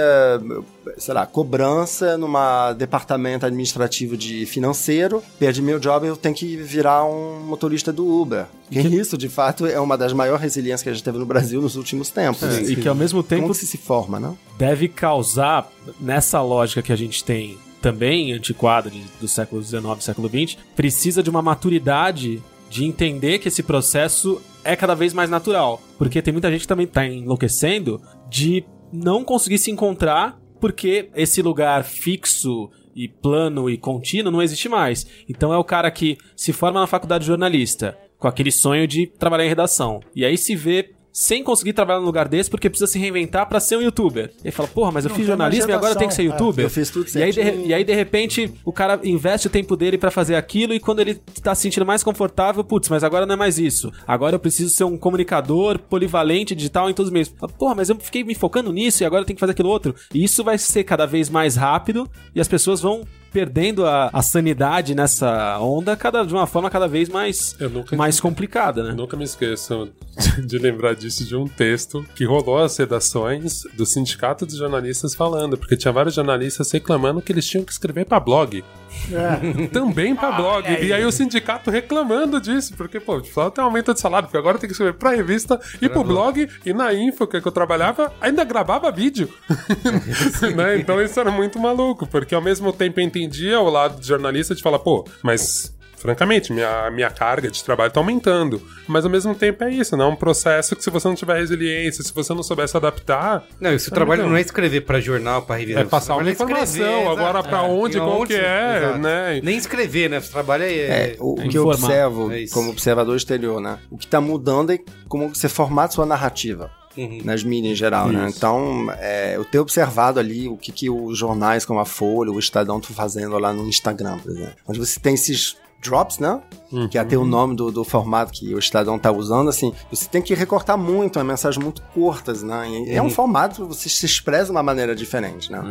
sei lá, cobrança numa departamento administrativo de financeiro, perdi meu job, eu tenho que virar um motorista do Uber. Que isso, de fato, é uma das maiores resiliências que a gente teve no Brasil nos últimos tempos. E que ao mesmo tempo Como se se forma, né? deve causar, nessa lógica que a gente tem também antiquada de- do século XIX e século XX, precisa de uma maturidade de entender que esse processo é cada vez mais natural. Porque tem muita gente que também tá enlouquecendo de não conseguir se encontrar porque esse lugar fixo e plano e contínuo não existe mais. Então é o cara que se forma na faculdade de jornalista com aquele sonho de trabalhar em redação. E aí se vê sem conseguir trabalhar num lugar desse porque precisa se reinventar pra ser um youtuber. E aí fala, porra, mas eu Não fiz tem jornalismo e agora eu tenho que ser redação. youtuber. Eu fiz tudo e aí, de, e aí, de repente, o cara investe o tempo dele pra fazer aquilo e quando ele tá se sentindo mais confortável, putz, mas agora não é mais isso. Agora eu preciso ser um comunicador polivalente, digital em todos os meios. Porra, mas eu fiquei me focando nisso e agora eu tenho que fazer aquilo outro. E isso vai ser cada vez mais rápido e as pessoas vão perdendo a, a sanidade nessa onda cada, de uma forma cada vez mais, Eu nunca mais complicada, né? Nunca me esqueço de lembrar disso de um texto que rolou as redações do Sindicato dos Jornalistas falando, porque tinha vários jornalistas reclamando que eles tinham que escrever pra blog. É. Também pra blog. E aí o sindicato reclamando disso, porque, pô, falta tem aumento de salário, porque agora tem que escrever pra revista e pro blog. E na info que eu trabalhava, ainda gravava vídeo. né? Então isso era muito maluco, porque ao mesmo tempo eu entendia o lado de jornalista de falar, pô, mas. Francamente, minha, minha carga de trabalho tá aumentando. Mas ao mesmo tempo é isso, né? É um processo que se você não tiver resiliência, se você não souber se adaptar, Não, e o seu trabalho não é escrever pra jornal, pra revista. É passar O uma é informação, escrever, agora exato. pra onde, qual que é, exato. né? Nem escrever, né? O seu trabalho é... É, o é que eu observo É como observador exterior, né? O que está mudando é como você formata sua narrativa. Uhum. Nas mídias em geral, né? Então, é, eu tenho observado ali o que, que os jornais como a Folha, o Estadão estão fazendo lá no Instagram, por exemplo. Onde você tem esses drops, né? Que é até o nome do, do formato que o Estadão tá usando, assim, você tem que recortar muito, é mensagens muito curtas, né? E É um formato que você se expressa de uma maneira diferente, né?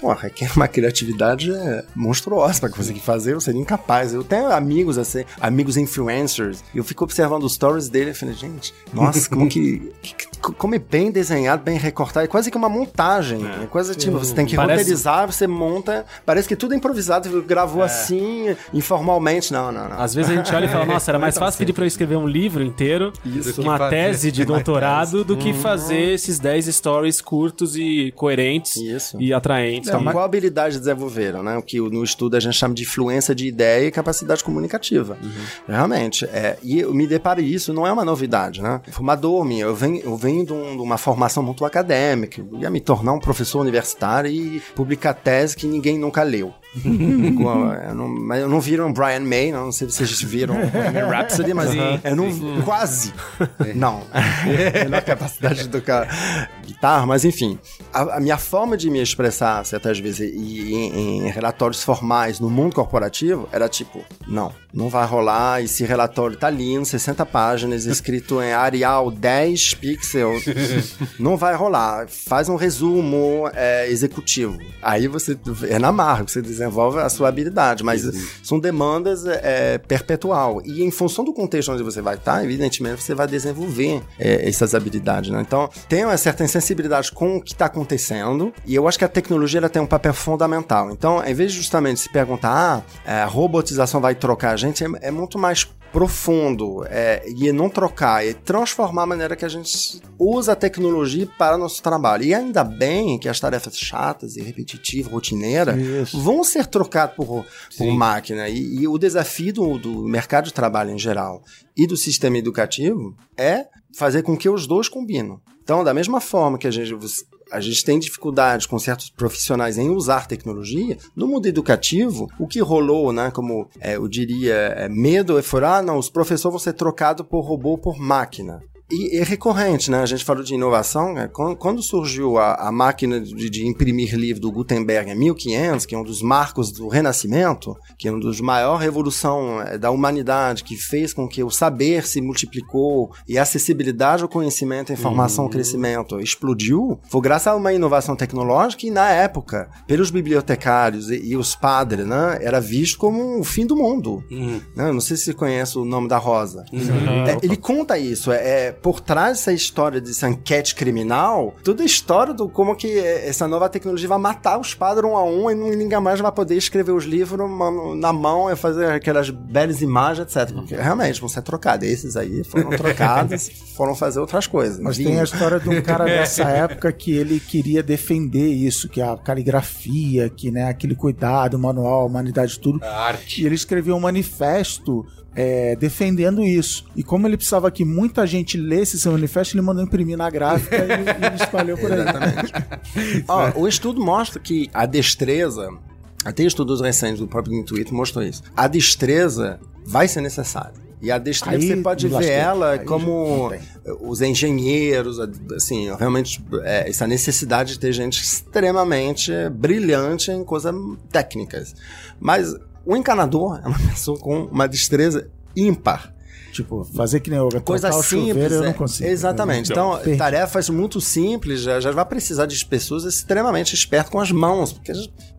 Pô, requer uma criatividade é, monstruosa pra conseguir fazer, eu seria incapaz. Eu tenho amigos, assim, amigos influencers, e eu fico observando os stories dele e falei, gente, nossa, como que, que- Como é bem desenhado, bem recortado, é quase que uma montagem. É, quase tipo, você tem que Parece- roteirizar, você monta, parece que tudo é improvisado, gravou assim, informalmente. Não, não, não. Às vezes a gente olha e fala, nossa, era mais fácil pedir pra eu escrever um livro inteiro, Isso. uma tese de doutorado, do que fazer esses 10 stories curtos e coerentes Isso. e atraentes. Então, Então, qual habilidade desenvolveram, né? O que no estudo a gente chama de fluência de ideia e capacidade comunicativa. Realmente. É, e eu me deparei isso, não é uma novidade, né? Formador minha, eu venho, eu venho de, um- de uma formação muito acadêmica, ia me tornar um professor universitário e publicar tese que ninguém nunca leu. Igual, eu não, mas eu não viram Brian May, não, sei se vocês viram Bohemian Rhapsody, mas eu não quase. Não. Menor capacidade de tocar guitarra, mas enfim. A, a minha forma de me expressar, certas vezes, e, em, em relatórios formais no mundo corporativo, era tipo, não, não vai rolar, esse relatório tá lindo, 60 páginas, escrito em Arial 10 pixels, não vai rolar. Faz um resumo é, executivo. Aí você, é na marra, você desenvolve a sua habilidade, mas são demandas é, perpetual. E em função do contexto onde você vai estar, evidentemente você vai desenvolver é, essas habilidades. Né? Então, tem uma certa sensibilidade com o que está acontecendo, e eu acho que a tecnologia ela tem um papel fundamental. Então, em vez de justamente se perguntar, ah, a robotização vai trocar a gente, é, é muito mais profundo é, e não trocar, é transformar a maneira que a gente usa a tecnologia para nosso trabalho. E ainda bem que as tarefas chatas e repetitivas, rotineiras, Isso. vão ser trocadas por, por máquina. E, e o desafio do, do mercado de trabalho em geral e do sistema educativo é fazer com que os dois combinem. Então, da mesma forma que a gente, a gente tem dificuldade com certos profissionais em usar tecnologia, no mundo educativo, o que rolou, né, como é, eu diria, é, medo for, ah, não, os professores vão ser trocados por robô por máquina. E é recorrente, né? A gente falou de inovação. né? Quando, surgiu a, a máquina de, de imprimir livro do Gutenberg em 1500, que é um dos marcos do Renascimento, que é um dos maior revolução eh, da humanidade, que fez com que o saber se multiplicou e a acessibilidade ao conhecimento, à informação, ao crescimento explodiu, foi graças a uma inovação tecnológica e, na época, pelos bibliotecários e, e os padres, né? Era visto como o fim do mundo. Né? Não sei se você conhece o nome da Rosa. É, ele conta isso. É, é, por trás dessa história dessa enquete criminal, toda a história do como que essa nova tecnologia vai matar os padres um a um e ninguém mais vai poder escrever os livros na mão e fazer aquelas belas imagens, etc. Porque realmente vão ser trocados. Esses aí foram trocados, foram fazer outras coisas. Mas tem a história de um cara dessa época que ele queria defender isso, que é a caligrafia, que né, aquele cuidado, o manual, a humanidade, tudo. A arte. E ele escreveu um manifesto é, defendendo isso. E como ele precisava que muita gente lesse esse manifesto, ele mandou imprimir na gráfica e, e espalhou por aí. Ó, o estudo mostra que a destreza, até estudos recentes do próprio Intuito mostrou isso. A destreza vai ser necessária. E a destreza Aí você pode ver lasquei. ela Aí como os engenheiros, assim, realmente é, essa necessidade de ter gente extremamente brilhante em coisas técnicas. Mas o encanador é uma pessoa com uma destreza ímpar. Tipo, fazer que nem yoga, Coisa o chuveiro, simples. eu é. não consigo. Exatamente. Então, tarefas muito simples já, já vai precisar de pessoas extremamente espertas com as mãos. Porque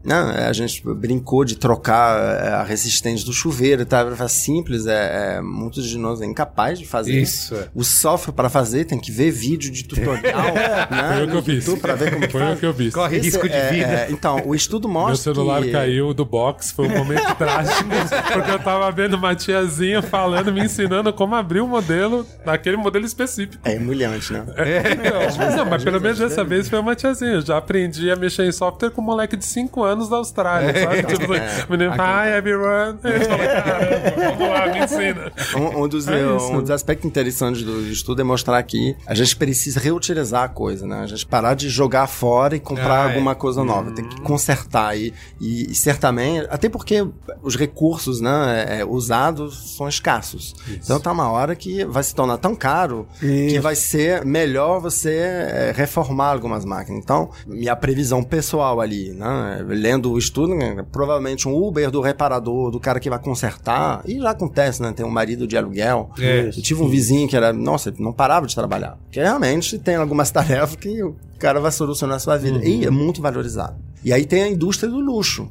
a gente, né, a gente brincou de trocar é, a resistência do chuveiro. Tarefa simples, é, é, muitos de nós é incapaz de fazer. Isso. é. O software para fazer tem que ver vídeo de tutorial. né, Foi o que eu. YouTube Pra ver como Foi o que eu fiz. Corre Esse risco de é- vida. é, então, o estudo Meu mostra celular que... caiu do box, foi um momento trágico, porque eu tava vendo uma tiazinha falando, me ensinando como abrir o modelo naquele modelo específico. É humilhante, né? Não, não, mas pelo menos dessa vez foi uma tiazinha. Eu já aprendi a mexer em software com um moleque de 5 anos da Austrália, sabe? Tipo, o menino, hi everyone. Eu falei, "Caramba, vamos lá, me ensina. Um, um dos, É isso. um dos aspectos interessantes do estudo é mostrar que a gente precisa reutilizar a coisa, né? A gente parar de jogar fora e comprar Ah, é. alguma coisa nova. Tem que consertar. E, e, e certamente, até porque os recursos né, é, usados são escassos. Então tá uma hora que vai se tornar tão caro que Isso. vai ser melhor você é, reformar algumas máquinas. Então, minha previsão pessoal ali, né? Lendo o estudo, né, provavelmente um Uber do reparador, do cara que vai consertar, e já acontece, né? Tem um marido de aluguel. É. Eu tive um vizinho que era, nossa, ele não parava de trabalhar. Porque realmente tem algumas tarefas que o cara vai solucionar a sua vida. E é muito valorizado. E aí tem a indústria do luxo.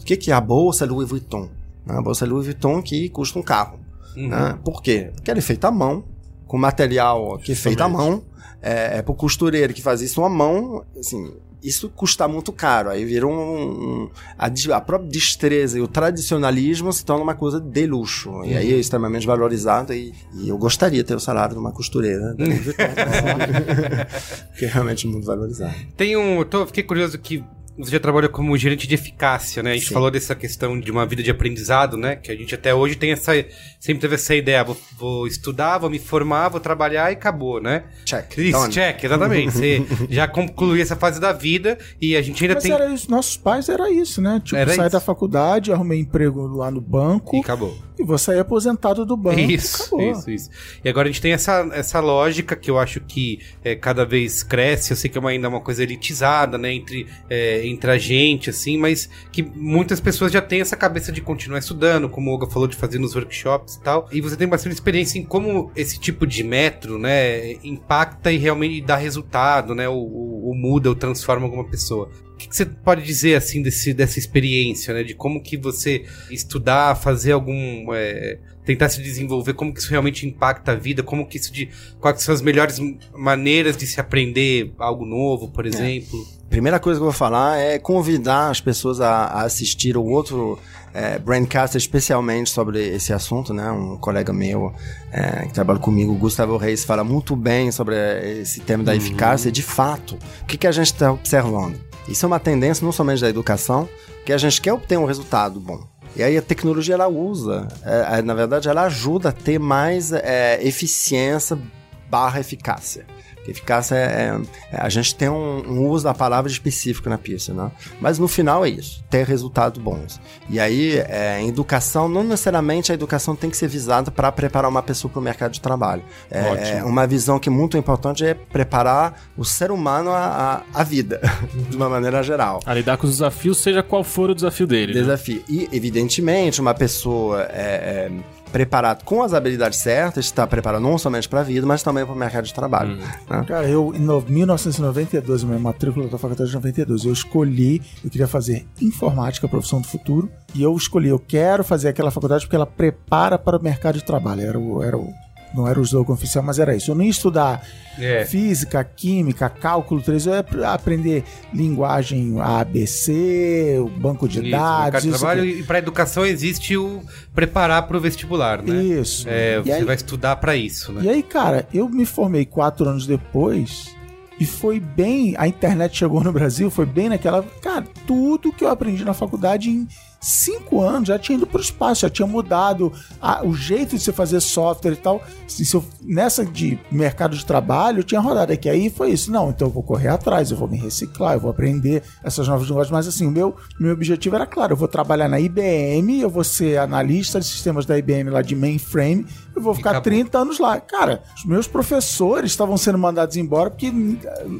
O que, que é a bolsa Louis Vuitton? né? A bolsa Louis Vuitton que custa um carro. Né? Por quê? Porque ela é feita à mão, com material que é feito à mão. É, é pro costureiro que faz isso à mão, assim, isso custa muito caro. Aí vira um. um- a, a própria destreza e o tradicionalismo se torna uma coisa de luxo. E aí é extremamente valorizado. E, e eu gostaria de ter o salário de uma costureira. Vuitton. que é realmente muito valorizado. Tem um. Eu tô, fiquei curioso que você já trabalhou como gerente de eficácia, né? A gente Sim. falou dessa questão de uma vida de aprendizado, né? Que a gente até hoje tem essa. Sempre teve essa ideia. Vou, vou estudar, vou me formar, vou trabalhar e acabou, né? Check. Isso, Done. check, exatamente. Você já concluiu essa fase da vida e a gente ainda Mas tem. era isso, nossos pais era isso, né? Tipo, Era saí isso. da faculdade, arrumei emprego lá no banco E e, acabou. vou sair aposentado do banco. Isso, acabou. isso, isso. E agora a gente tem essa, essa lógica que eu acho que é, cada vez cresce. Eu sei que é uma, ainda uma coisa elitizada, né? Entre, é, entre a gente, assim, mas que muitas pessoas já têm essa cabeça de continuar estudando, como o Olga falou, de fazer nos workshops e tal. E você tem bastante experiência em como esse tipo de método, né, impacta e realmente dá resultado, né? Ou, muda ou transforma alguma pessoa. O que, que você pode dizer assim desse, dessa experiência, né? De como que você estudar, fazer algum. é, tentar se desenvolver, como que isso realmente impacta a vida, como que isso de. Quais são as melhores maneiras de se aprender algo novo, por exemplo. Primeira coisa que eu vou falar é convidar as pessoas a, a assistir o outro é, Braincast especialmente sobre esse assunto, né? Um colega meu é, que trabalha comigo, Gustavo Reis, fala muito bem sobre esse tema da eficácia. E, de fato, o que, que a gente está observando? Isso é uma tendência não somente da educação, que a gente quer obter um resultado bom. E aí a tecnologia ela usa, é, é, na verdade, ela ajuda a ter mais é, eficiência barra eficácia. Eficácia é, é, A gente tem um, um, uso da palavra específico na pista, né? Mas no final é isso, ter resultados bons. E aí, é, educação, não necessariamente a educação tem que ser visada para preparar uma pessoa para o mercado de trabalho. É, uma visão que é muito importante é preparar o ser humano à, à vida, de uma maneira geral. A lidar com os desafios, seja qual for o desafio dele. Né? Desafio. Né? E, evidentemente, uma pessoa. Preparado com as habilidades certas, está preparado não somente para a vida, mas também para o mercado de trabalho. Uhum. Né? Cara, eu em 1992, minha matrícula da faculdade de 92, eu escolhi, eu queria fazer informática, profissão do futuro, e eu escolhi, eu quero fazer aquela faculdade porque ela prepara para o mercado de trabalho. Era o, era o não era o slogan oficial, mas era isso. Eu não ia estudar é. física, química, cálculo 3, eu ia aprender linguagem ABC, o banco de isso, dados. Isso trabalho, e para educação existe o preparar para o vestibular, né? Isso. É, você aí, vai estudar para isso, né? E aí, cara, eu me formei quatro anos depois e foi bem. A internet chegou no Brasil, foi bem naquela. Cara, tudo que eu aprendi na faculdade em cinco anos já tinha ido para o espaço, já tinha mudado a, o jeito de você fazer software e tal. Se, se eu, nessa de mercado de trabalho, eu tinha rodado aqui. Aí foi isso. Não, então eu vou correr atrás, eu vou me reciclar, eu vou aprender essas novas negócios. Mas assim, o meu, meu objetivo era claro: eu vou trabalhar na IBM, eu vou ser analista de sistemas da IBM lá de mainframe, eu vou ficar 30 anos lá. Cara, os meus professores estavam sendo mandados embora porque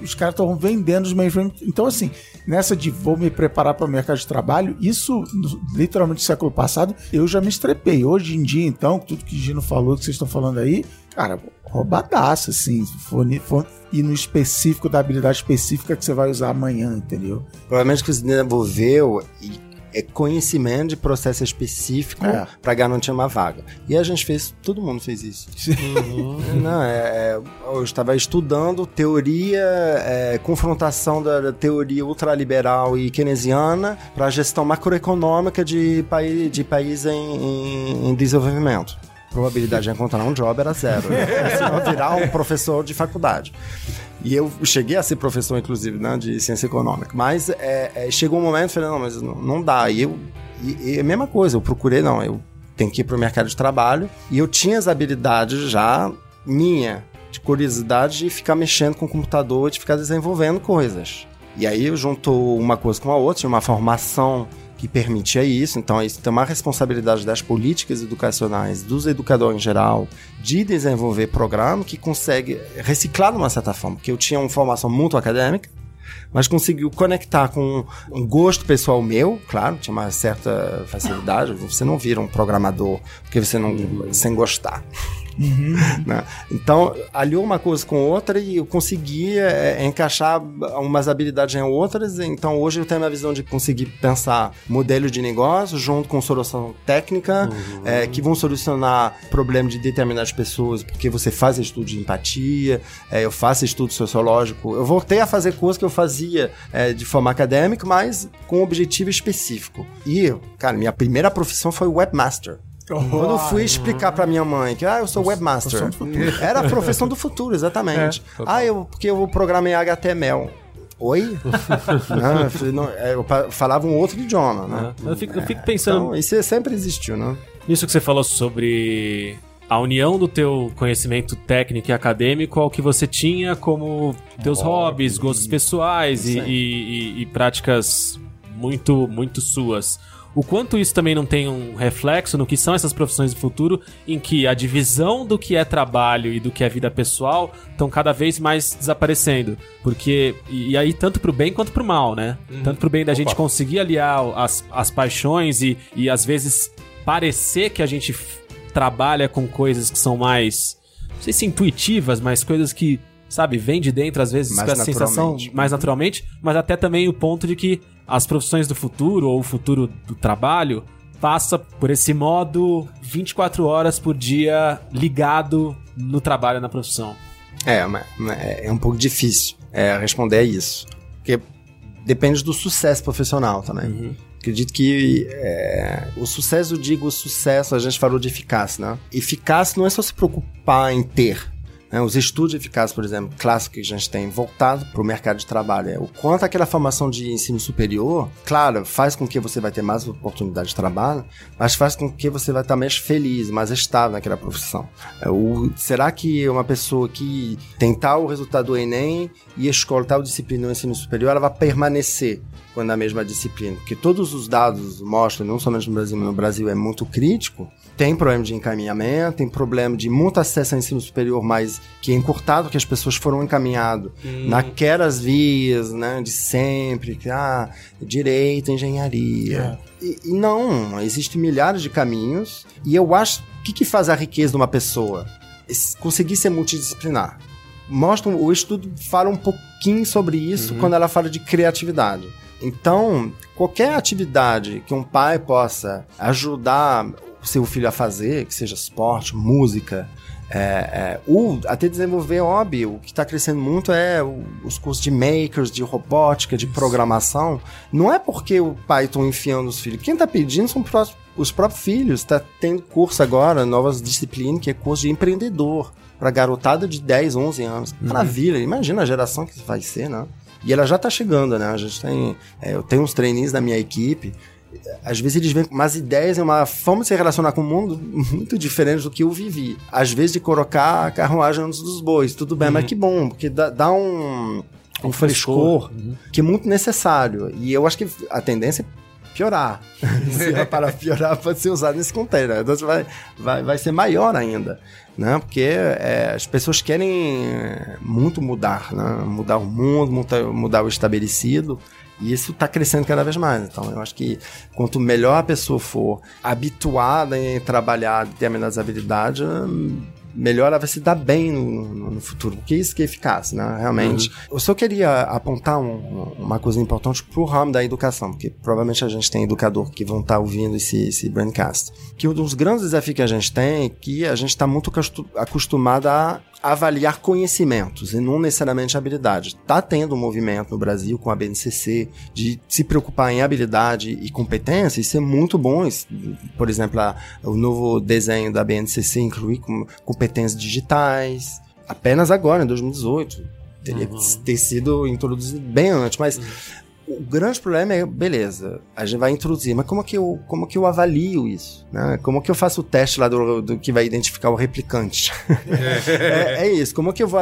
os caras estavam vendendo os mainframes. Então, assim, nessa de vou me preparar para o mercado de trabalho, isso literalmente século passado, eu já me estrepei. Hoje em dia, então, tudo que Gino falou, que vocês estão falando aí, cara, roubadaço, assim. For, for ir no específico da habilidade específica que você vai usar amanhã, entendeu? Provavelmente que você desenvolveu e é conhecimento de processo específico é. para garantir uma vaga. E a gente fez, todo mundo fez isso. Uhum. Não, é, é, eu estava estudando teoria, é, confrontação da, da, teoria ultraliberal e keynesiana para a gestão macroeconômica de, país, de país em, em, em desenvolvimento probabilidade de encontrar um job era zero. Né? Senão virar um professor de faculdade. E eu cheguei a ser professor, inclusive, né, de ciência econômica. Mas é, é, chegou um momento, falei, não, mas não, não dá. E eu, e, e a mesma coisa, eu procurei, não, eu tenho que ir para o mercado de trabalho. E eu tinha as habilidades já minha, de curiosidade de ficar mexendo com o computador, de ficar desenvolvendo coisas. E aí eu junto uma coisa com a outra, uma formação que permitia isso. Então, isso tem uma responsabilidade das políticas educacionais, dos educadores em geral, de desenvolver programa que consegue reciclar de uma certa forma. Porque eu tinha uma formação muito acadêmica, mas conseguiu conectar com um gosto pessoal meu, claro, tinha uma certa facilidade. Você não vira um programador porque você não sem gostar. Uhum. Né? Então, aliou uma coisa com outra e eu conseguia é, encaixar umas habilidades em outras. Então, hoje eu tenho uma visão de conseguir pensar modelo de negócio junto com solução técnica uhum. é, que vão solucionar problemas de determinadas pessoas, porque você faz estudo de empatia, é, eu faço estudo sociológico. Eu voltei a fazer coisas que eu fazia é, de forma acadêmica, mas com um objetivo específico. E, cara, minha primeira profissão foi webmaster. Quando eu fui explicar pra minha mãe que ah, eu sou webmaster, era a profissão do futuro, exatamente. É, ah, eu, porque eu programei HTML. Oi? não, é, eu falava um outro idioma, né? É, eu, fico, eu fico pensando. Então, isso sempre existiu, né? Nisso que você falou sobre a união do teu conhecimento técnico e acadêmico ao que você tinha como teus oh, hobbies, gostos pessoais e, e, e, e práticas muito, muito suas o quanto isso também não tem um reflexo no que são essas profissões do futuro, em que a divisão do que é trabalho e do que é vida pessoal estão cada vez mais desaparecendo. Porque, e, aí tanto pro bem quanto pro mal, né? Uhum. Tanto pro bem da Opa. gente conseguir aliar as, as paixões e, e às vezes parecer que a gente trabalha com coisas que são mais, não sei se intuitivas, mas coisas que sabe, vem de dentro, às vezes, mais com a sensação mais naturalmente, mas até também o ponto de que as profissões do futuro, ou o futuro do trabalho, passa por esse modo 24 horas por dia ligado no trabalho, na profissão. É, é um pouco difícil é, responder a isso. Porque depende do sucesso profissional também. Uhum. Acredito que é, o sucesso, eu digo sucesso, a gente falou de eficácia, né? Eficácia não é só se preocupar em ter? Os estudos eficazes, por exemplo, clássicos que a gente tem voltado para o mercado de trabalho, é o quanto aquela formação de ensino superior, claro, faz com que você vai ter mais oportunidade de trabalho, mas faz com que você vai estar mais feliz, mais estável naquela profissão. É, o, será que uma pessoa que tem tal resultado do Enem e escolhe tal disciplina no ensino superior, ela vai permanecer quando a mesma disciplina? Porque todos os dados mostram, não somente no Brasil, mas no Brasil é muito crítico, tem problema de encaminhamento, tem problema de muito acesso ao ensino superior, mas que é encurtado, que as pessoas foram encaminhadas hum. naquelas vias, né, de sempre, que, ah, direito, engenharia. É. E, e, não, existem milhares de caminhos, e eu acho, o que, que faz a riqueza de uma pessoa? Conseguir ser multidisciplinar. Mostra, o estudo fala um pouquinho sobre isso uhum. quando ela fala de criatividade. Então, qualquer atividade que um pai possa ajudar o seu filho a fazer, que seja esporte, música, é, é, ou até desenvolver hobby. O que está crescendo muito é o, os cursos de makers, de robótica, de programação. Não é porque o pai está enfiando os filhos. Quem está pedindo são os próprios filhos. Está tendo curso agora, novas disciplinas, que é curso de empreendedor. Para garotada de 10, 11 anos. Uhum. Maravilha, imagina a geração que vai ser, né? E ela já está chegando, né? A gente tem. É, eu tenho uns trainees da minha equipe às vezes eles vêm com umas ideias e uma forma de se relacionar com o mundo muito diferente do que eu vivi. Às vezes de colocar a carruagem antes dos bois, tudo bem, uhum. mas que bom, porque dá, dá um, um frescor uhum. que é muito necessário. E eu acho que a tendência é piorar. Se é para piorar, pode ser usado nesse contexto. Então vai, vai, vai ser maior ainda. Né? Porque é, as pessoas querem muito mudar, né? mudar o mundo, mudar, o estabelecido. E isso está crescendo cada vez mais. Então, eu acho que quanto melhor a pessoa for habituada em trabalhar determinadas habilidades, melhor ela vai se dar bem no, no, no futuro, porque isso que é eficaz, né? Realmente. Uhum. Eu só queria apontar um, uma coisa importante pro ramo da educação, porque provavelmente a gente tem educador que vão estar tá ouvindo esse, esse brandcast. Que um dos grandes desafios que a gente tem é que a gente está muito acostumado a avaliar conhecimentos e não necessariamente habilidade. Tá tendo um movimento no Brasil com a BNCC de se preocupar em habilidade e competência, isso é muito bom. Por exemplo, a, o novo desenho da BNCC inclui com, competências digitais, apenas agora, em 2018. Teria uhum. ter sido introduzido bem antes, mas uhum o grande problema é, beleza, a gente vai introduzir, mas como que eu, como que eu avalio isso? Né? Como que eu faço o teste lá do, do que vai identificar o replicante? é, é, isso, como que eu vou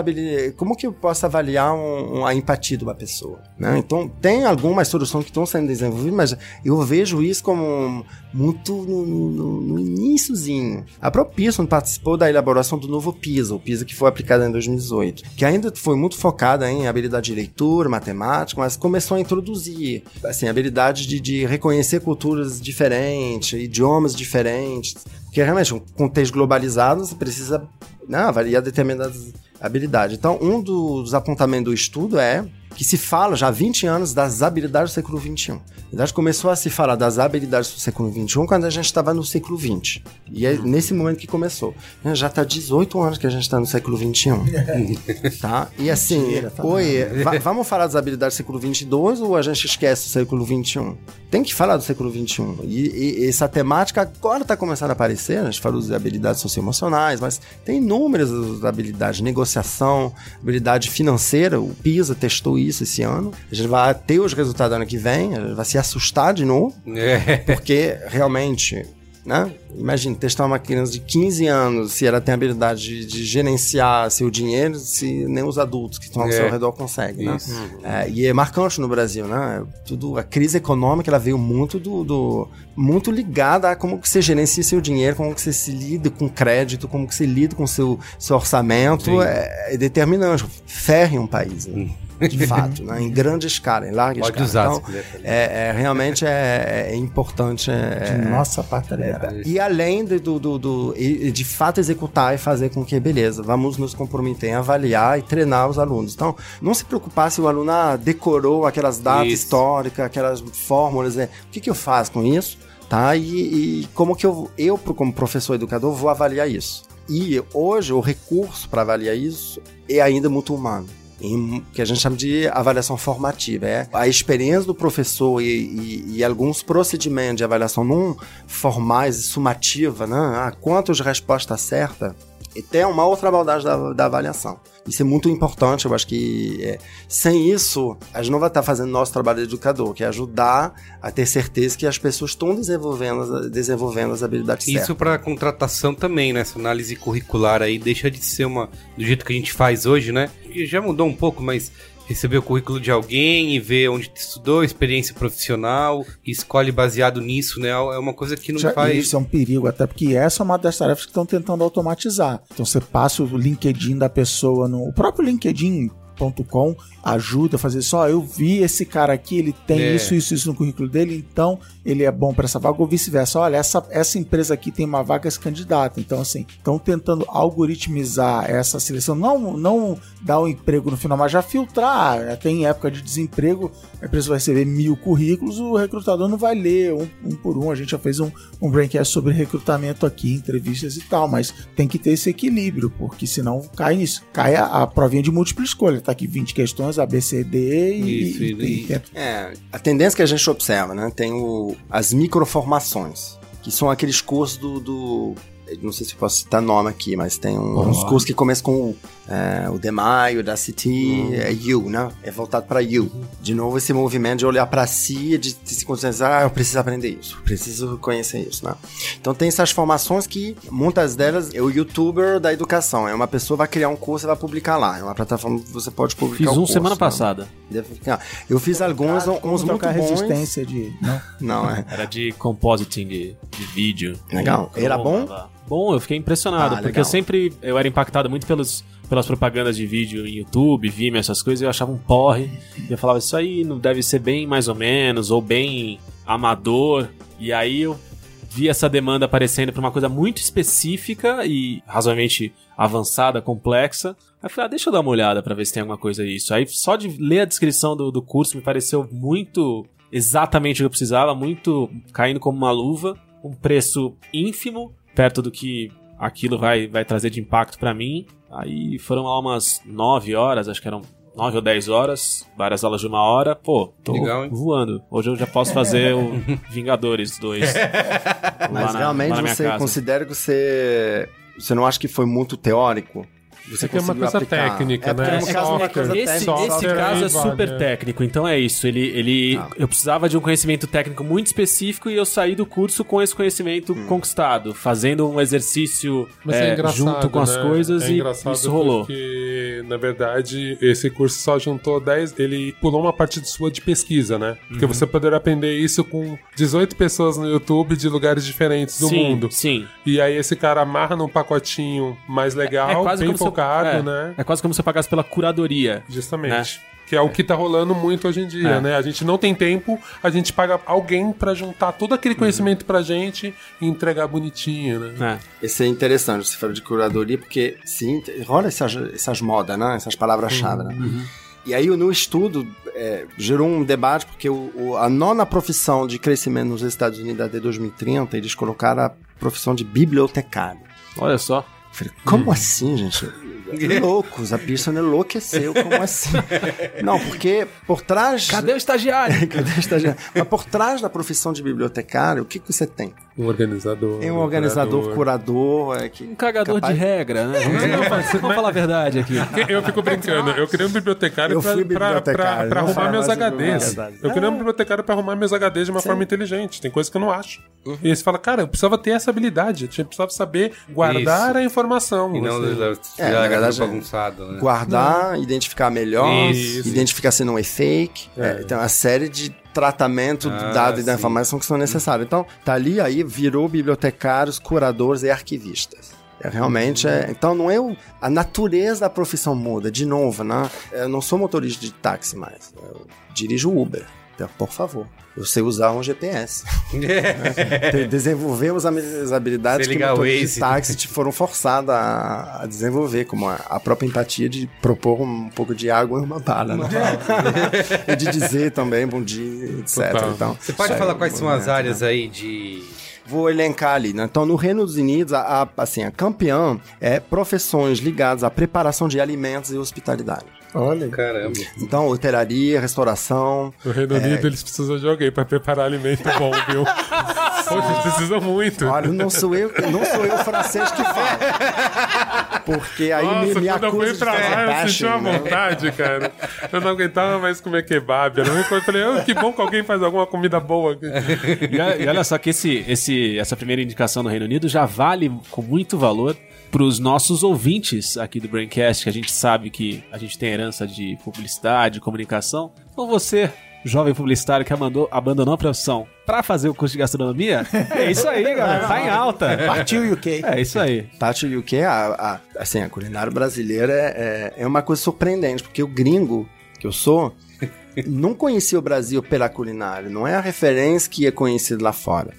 como que eu posso avaliar um, um, a empatia de uma pessoa? Né? Então, tem algumas soluções que estão sendo desenvolvidas, mas eu vejo isso como muito no, no, no iníciozinho. A própria Pearson participou da elaboração do novo PISA, o PISA que foi aplicado em 2018, que ainda foi muito focada em habilidade de leitura, matemática, mas começou a introduzir assim, habilidade de, de reconhecer culturas diferentes, idiomas diferentes, porque realmente, um contexto globalizado, você precisa né, avaliar determinadas habilidades. Então, um dos apontamentos do estudo é que se fala já há 20 anos das habilidades do século XXI. Na verdade, começou a se falar das habilidades do século XXI quando a gente estava no século XX. E é nesse momento que começou. Já está 18 anos que a gente está no século XXI. tá? E assim, Mentira, tá oi, vamos falar das habilidades do século XXII ou a gente esquece do século XXI? Tem que falar do século XXI. E, e essa temática agora está começando a aparecer. A gente falou das habilidades socioemocionais, mas tem inúmeras habilidades. Negociação, habilidade financeira. O PISA testou isso esse ano. A gente vai ter os resultados ano que vem, a gente vai se assustar de novo, é. porque realmente né? Imagina, testar uma criança de 15 anos, se ela tem a habilidade de, de gerenciar seu dinheiro, se nem os adultos que estão ao é. seu redor conseguem, né? É, e é marcante no Brasil, né? Tudo, a crise econômica, ela veio muito do, do, muito ligada a como que você gerencia seu dinheiro, como que você se lida com crédito, como que você lida com seu, seu orçamento, é, é, determinante. Ferre um país, né? Hum de fato, né? em grande escala, em larga Pode escala. Usar, então, é, é, realmente é, é importante. É, de nossa parceria. É, e além de, do, do, do, de fato executar e fazer com que, beleza, vamos nos comprometer em avaliar e treinar os alunos. Então, não se preocupar se o aluno ah, decorou aquelas datas isso. históricas, aquelas fórmulas. É, o que, que eu faço com isso? Tá? E, e como que eu, eu, como professor educador, vou avaliar isso? E hoje o recurso para avaliar isso é ainda muito humano em que a gente chama de avaliação formativa. É a experiência do professor e, e, e alguns procedimentos de avaliação não formais e sumativa, né? Ah, quantas respostas certas e tem uma outra abordagem da, da avaliação. Isso é muito importante, eu acho que é, sem isso, a gente não vai estar fazendo nosso trabalho de educador, que é ajudar a ter certeza que as pessoas estão desenvolvendo, desenvolvendo as habilidades Isso para contratação também, né? Essa análise curricular aí deixa de ser uma do jeito que a gente faz hoje, né? Que já mudou um pouco, mas receber o currículo de alguém e ver onde estudou, experiência profissional, e escolhe baseado nisso, né? É uma coisa que não Já- faz. Isso é um perigo, até porque essa é uma das tarefas que estão tentando automatizar. Então você passa o LinkedIn da pessoa no. O próprio LinkedIn.com ajuda a fazer só. eu vi esse cara aqui, ele tem É. isso, isso, isso no currículo dele, então ele é bom para essa vaga, ou vice-versa. Olha, essa, essa empresa aqui tem uma vaga, esse candidato. Então, assim, estão tentando algoritmizar essa seleção, não, não dar o emprego no final, mas já filtrar. Tem época de desemprego, a empresa vai receber mil currículos, o recrutador não vai ler um, um por um. A gente já fez um, um braincast sobre recrutamento aqui, entrevistas e tal, mas tem que ter esse equilíbrio, porque senão cai nisso. Cai a, a provinha de múltipla escolha. Tá aqui 20 questões, A, B, C, D e. Isso, e- e- e- É, a tendência que a gente observa, né? Tem o, as microformações, que são aqueles cursos do, do- Não sei se eu posso citar nome aqui, mas tem um- uns cursos que começam com o, é, o DEMAI, o da City, é You, né? É voltado para You. De novo, esse movimento de olhar para si e de, de se conscientizar, ah, eu preciso aprender isso, preciso conhecer isso, né? Então tem essas formações que, muitas delas, é o youtuber da educação. É uma pessoa vai criar um curso e vai publicar lá. É uma plataforma que você pode publicar Fiz o um curso, semana né? passada. Deve ficar. Eu fiz alguns, Como uns muito bons. resistência de. Não. Não, é. Era de compositing de, de vídeo. Legal. Era bom? Bom, eu fiquei impressionado, Ah, porque legal. eu sempre eu era impactado muito pelos, pelas propagandas de vídeo em YouTube, Vimeo, essas coisas, e eu achava um porre. E eu falava, isso aí não deve ser bem mais ou menos, ou bem amador. E aí eu vi essa demanda aparecendo para uma coisa muito específica e razoavelmente avançada, complexa. Aí eu falei, ah, deixa eu dar uma olhada para ver se tem alguma coisa isso. Aí só de ler a descrição do, do curso me pareceu muito exatamente o que eu precisava, muito caindo como uma luva, um preço ínfimo, perto do que aquilo vai, vai trazer de impacto para mim. Aí foram lá umas 9 horas, acho que eram 9 ou 10 horas, várias aulas de uma hora. Pô, tô Legal, voando. Hoje eu já posso fazer o Vingadores 2. Mas realmente você considera que você. Você não acha que foi muito teórico? Você É que é uma coisa aplicar. técnica, é né? é Software. Esse, técnica. esse Software caso é vale, super é. técnico, então é isso. Ele, ele Ah. eu precisava de um conhecimento técnico muito específico e eu saí do curso com esse conhecimento Hum. conquistado, fazendo um exercício é, é, junto com as né? coisas é e isso rolou. Porque, na verdade, esse curso só juntou 10. Ele pulou uma parte sua de pesquisa, né? Porque Uhum. você poderia aprender isso com 18 pessoas no YouTube de lugares diferentes do sim, mundo. Sim. E aí esse cara amarra num pacotinho mais legal, é quase bem como focado, é, né? É quase como se eu pagasse pela curadoria. Justamente. Que é o que tá rolando muito hoje em dia, É. né? A gente não tem tempo, a gente paga alguém pra juntar todo aquele conhecimento pra gente e entregar bonitinho, né? É. Esse é interessante, você falou de curadoria, porque sim, rola essas, essas modas, né? Essas palavras-chave, né? E aí, no estudo, é, gerou um debate, porque o, o- a nona profissão de crescimento nos Estados Unidos até 2030, eles colocaram a profissão de bibliotecário. Olha só. Falei, como assim, gente? Loucos, a Pearson enlouqueceu, como assim? Não, porque por trás... o estagiário? Cadê o estagiário? Mas por trás da profissão de bibliotecário, o que, que você tem? Um organizador. Tem um organizador, curador, é, que Um cagador Capaz- de regra, né? Vamos, vamos- vamos falar a verdade aqui. Eu fico brincando, eu queria um bibliotecário Eu pra, bibliotecário, pra, pra não arrumar meus HDs. Eu queria um bibliotecário pra arrumar meus HDs de uma forma inteligente. Tem coisa que eu não acho. E aí você fala, cara, eu precisava ter essa habilidade. Eu precisava saber guardar Isso. a informação. E não assim. É, verdade, bagunçado, né? guardar, identificar melhor, Isso. identificar se não é fake. É, tem uma série de tratamento Ah, do dado e da informação que são necessários. Então, tá ali, aí virou bibliotecários, curadores e arquivistas. É, realmente é. Então não é o, a natureza da profissão muda. De novo, né? Eu não sou motorista de táxi mais. Eu dirijo Uber. Então, por favor. Eu sei usar um GPS. Te- Desenvolvemos as habilidades que Waze. de táxi te foram forçados a, a desenvolver, como a, a própria empatia de propor um pouco de água e uma bala. Né? e de dizer também bom dia, etc. Então, Você pode falar é quais um são as movimento, áreas né? aí de. Vou elencar ali, né? Então, no Reino dos Unidos, a, a- assim, a campeã é profissões ligadas à preparação de alimentos e hospitalidade. Olha. Caramba. Então, hotelaria, restauração. No Reino Unido eles precisam de alguém pra preparar alimento bom, viu? Poxa, eles precisam muito. Olha, não sou eu, não sou eu o francês que fala. Porque aí Nossa, me, me quando eu acusa fui de pra fazer lá, eu senti uma né? vontade, cara. Eu não aguentava mais comer kebab. Única coisa. Eu falei, oh, que bom que alguém faz alguma comida boa aqui. E, e olha só que esse, esse, essa primeira indicação do Reino Unido já vale com muito valor para os nossos ouvintes aqui do Braincast, que a gente sabe que a gente tem herança de publicidade, comunicação. Então você, jovem publicitário que abandou- abandonou a profissão para fazer o curso de gastronomia, é isso aí, galera. Tá em alta. Partiu UK. É isso aí. E o que a, a- assim, a culinária brasileira é, é uma coisa surpreendente, porque o gringo que eu sou não conhecia o Brasil pela culinária, não é a referência que é conhecida lá fora.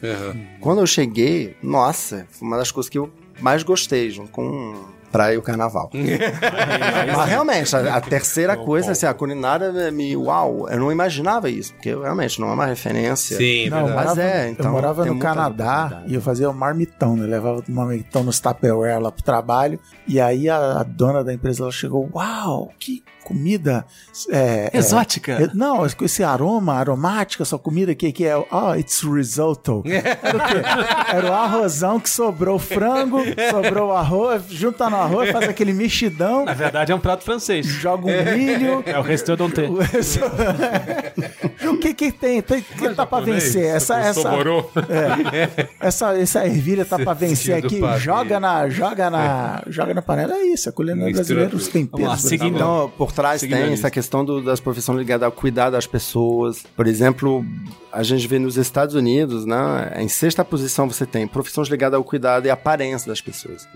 Quando eu cheguei, nossa, foi uma das coisas que eu mais gostei, junto com praia e o carnaval. Mas realmente, a, a terceira coisa, assim, a culinária me. Uau, eu não imaginava isso, porque realmente não é uma referência. Sim, Não, eu. Mas morava, é, então, eu morava no Canadá e eu fazia o marmitão, né? Levava o marmitão nos Tupperware lá pro trabalho. E aí a, a dona da empresa ela chegou: Uau, que comida! É, é, Exótica. é, não, com esse aroma, aromática, sua comida aqui, que é. Oh, it's risotto. Era o quê? Era o arrozão que sobrou frango, sobrou o arroz, junta no arroz, faz aquele mexidão, Na verdade é um prato francês. joga um milho. É o restaurante. o que que tem? tem que tá pra Japonês, vencer? Essa, essa, Soborô. essa, essa ervilha tá pra vencer aqui. Joga na, joga na, joga na panela. É isso, a culinária brasileira, os temperos. Vamos lá, seguindo. Então, por trás Seguindo a tem essa questão do- das profissões ligadas ao cuidar das pessoas. Por exemplo, a gente vê nos Estados Unidos, né? Em sexta posição você tem profissões ligadas ao cuidado e aparência das pessoas.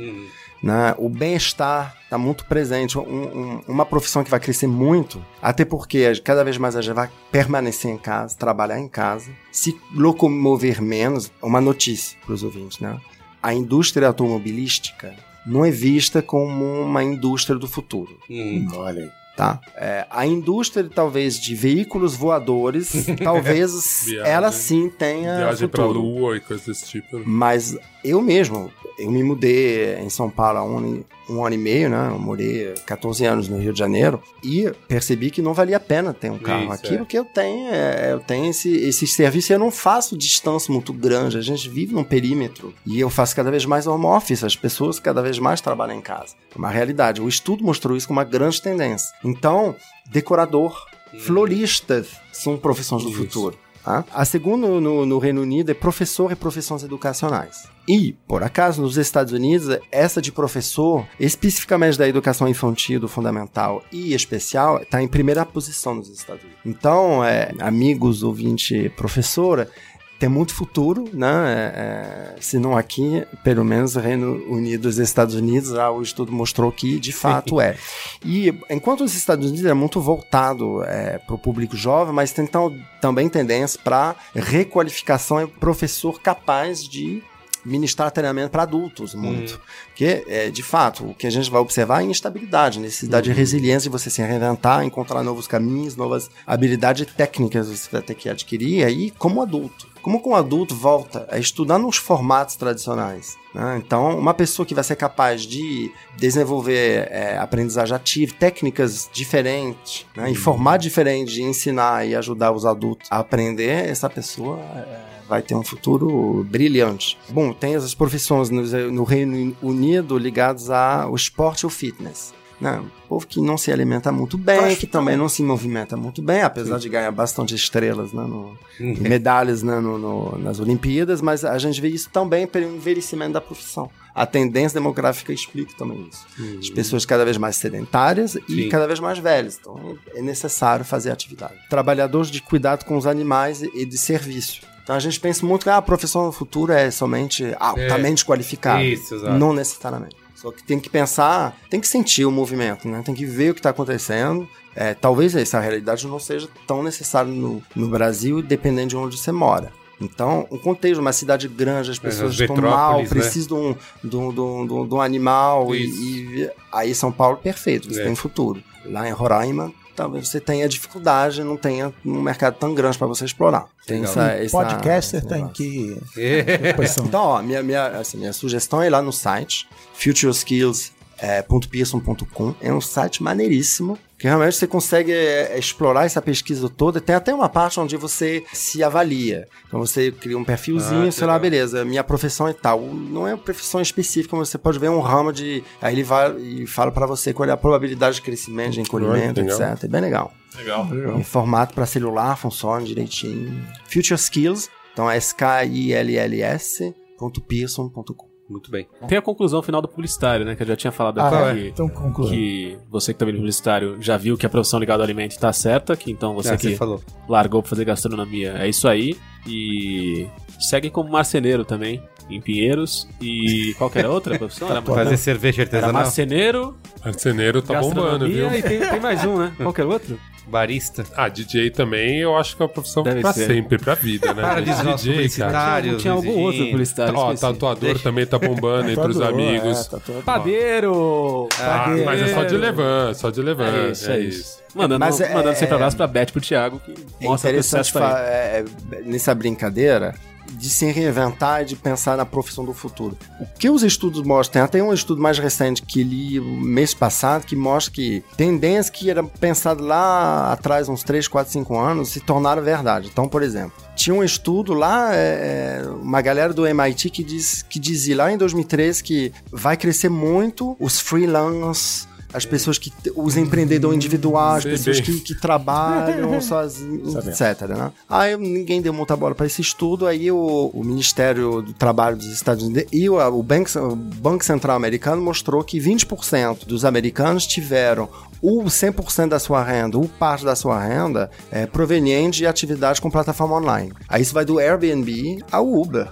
Né? O bem-estar está muito presente. Um- um- uma profissão que vai crescer muito, até porque cada vez mais a gente vai permanecer em casa, trabalhar em casa, se locomover menos. Uma notícia para os ouvintes, né? A indústria automobilística não é vista como uma indústria do futuro Hum. Olha aí. Tá? É, a indústria, talvez, de veículos voadores, talvez ela sim tenha Viagem pra futuro. lua e coisas desse tipo. né? Mas eu mesmo, eu me mudei em São Paulo há um, um ano e meio, né? Eu morei 14 anos no Rio de Janeiro e percebi que não valia a pena ter um carro Isso, aqui, é. porque eu tenho, é, eu tenho esse, esse serviço e eu não faço distância muito grande. A gente vive num perímetro e eu faço cada vez mais home office. As pessoas cada vez mais trabalham em casa. É uma realidade. O estudo mostrou isso como uma grande tendência. Então, decorador, floristas são profissões do Isso. futuro. Tá? A segunda no, no Reino Unido é professor e profissões educacionais. E, por acaso, nos Estados Unidos, essa de professor, especificamente da educação infantil, do fundamental e especial, está em primeira posição nos Estados Unidos. Então, é, amigos, ouvinte, professora, tem muito futuro, né? É, é, se não aqui, pelo menos Reino Unido e Estados Unidos, já o estudo mostrou que de fato é. E enquanto os Estados Unidos é muito voltado para o público jovem, mas tem tam- também tendência para requalificação e professor capaz de ministrar treinamento para adultos muito. Porque, é, de fato, o que a gente vai observar é instabilidade, necessidade de resiliência de você se reinventar, encontrar novos caminhos, novas habilidades técnicas você vai ter que adquirir aí como adulto. Como que um adulto volta a estudar nos formatos tradicionais? né? Então, uma pessoa que vai ser capaz de desenvolver é, aprendizagem ativa, técnicas diferentes, né? e formato diferente de ensinar e ajudar os adultos a aprender, essa pessoa é, vai ter um futuro brilhante. Bom, tem essas profissões no, no Reino Unido ligadas ao esporte e ao fitness. Né? Povo que não se alimenta muito bem, que também não se movimenta muito bem, apesar de ganhar bastante estrelas né, no, e medalhas né, no- no- nas Olimpíadas, mas a gente vê isso também pelo envelhecimento da profissão. A tendência demográfica explica também isso. As pessoas cada vez mais sedentárias e Sim. cada vez mais velhas. Então é necessário fazer atividade. Trabalhadores de cuidado com os animais e de serviço. Então a gente pensa muito que ah, a profissão no futuro é somente altamente qualificada. Isso, exato. Não necessariamente. Só que tem que pensar, tem que sentir o movimento, né? Tem que ver o que está acontecendo. É, talvez essa realidade não seja tão necessária no, no Brasil, dependendo de onde você mora. Então, um contexto, uma cidade grande, as pessoas as estão mal, né? precisam de um, de um, de um, de um- animal. E, e aí, São Paulo, perfeito, você É. tem futuro. Lá em Roraima, talvez você tenha dificuldade, não tenha um mercado tão grande para você explorar. Tem Legal. essa, essa, Podcaster esse tem que. É. Então, ó, minha, minha, assim, minha sugestão é ir lá no site futureskills.pearson.com. É um site maneiríssimo Que realmente você consegue é, explorar essa pesquisa toda. Tem até uma parte onde você se avalia. Então você cria um perfilzinho, Ah, sei lá, legal. beleza, minha profissão é tal. Não é uma profissão específica, mas você pode ver um ramo de. Aí ele vai e fala pra você qual é a probabilidade de crescimento, de encolhimento, legal. etc. É bem legal. Legal. Em formato para celular, funciona direitinho. Future Skills, então é S-K-I-L-L-S.pearson.com. Muito bem. Tem a conclusão final do publicitário, né? Que eu já tinha falado Ah, aqui. é? Então conclui. Que você que também no publicitário já viu que a profissão ligada ao alimento tá certa, que então você Ah, que você falou. largou pra fazer gastronomia é isso aí. E segue como marceneiro também, em Pinheiros. E qual que era a outra profissão? Era, Fazer cerveja era artesanal. marceneiro, Marceneiro tá bombando, viu? e tem, tem mais um, né? Qual que era o outro? Barista. Ah, DJ também eu acho que é uma profissão Deve pra ser. sempre, pra vida, né? Para de DJ, cara. publicitários. tinha algum outro publicitário, Ó, esqueci. tatuador Deixa. também tá bombando entre os Tatuador, amigos. é. Padeiro! Ah, Padeiro. mas é só de levan, só de levan. É isso, é isso. Mandando, Mas é- mandando sempre é- abraço pra Beth e pro Thiago, que É mostra o fa- é, é, nessa brincadeira de se reinventar e de pensar na profissão do futuro. O que os estudos mostram, tem até um estudo mais recente que li mês passado, que mostra que tendências que eram pensadas lá atrás, uns 3, 4, 5 anos, se tornaram verdade. Então, por exemplo, tinha um estudo lá, é, é, uma galera do MIT que, diz, que dizia lá em 2013 que vai crescer muito os freelance, as pessoas que. os empreendedores individuais, as pessoas que, que trabalham sozinhos, etc. Né? Aí ninguém deu muita bola para esse estudo, aí o, o Ministério do Trabalho dos Estados Unidos e o, o, Banco, o Banco Central Americano mostrou que 20% dos americanos tiveram o 100% da sua renda, ou parte da sua renda, é, proveniente de atividades com plataforma online. Aí isso vai do Airbnb ao Uber.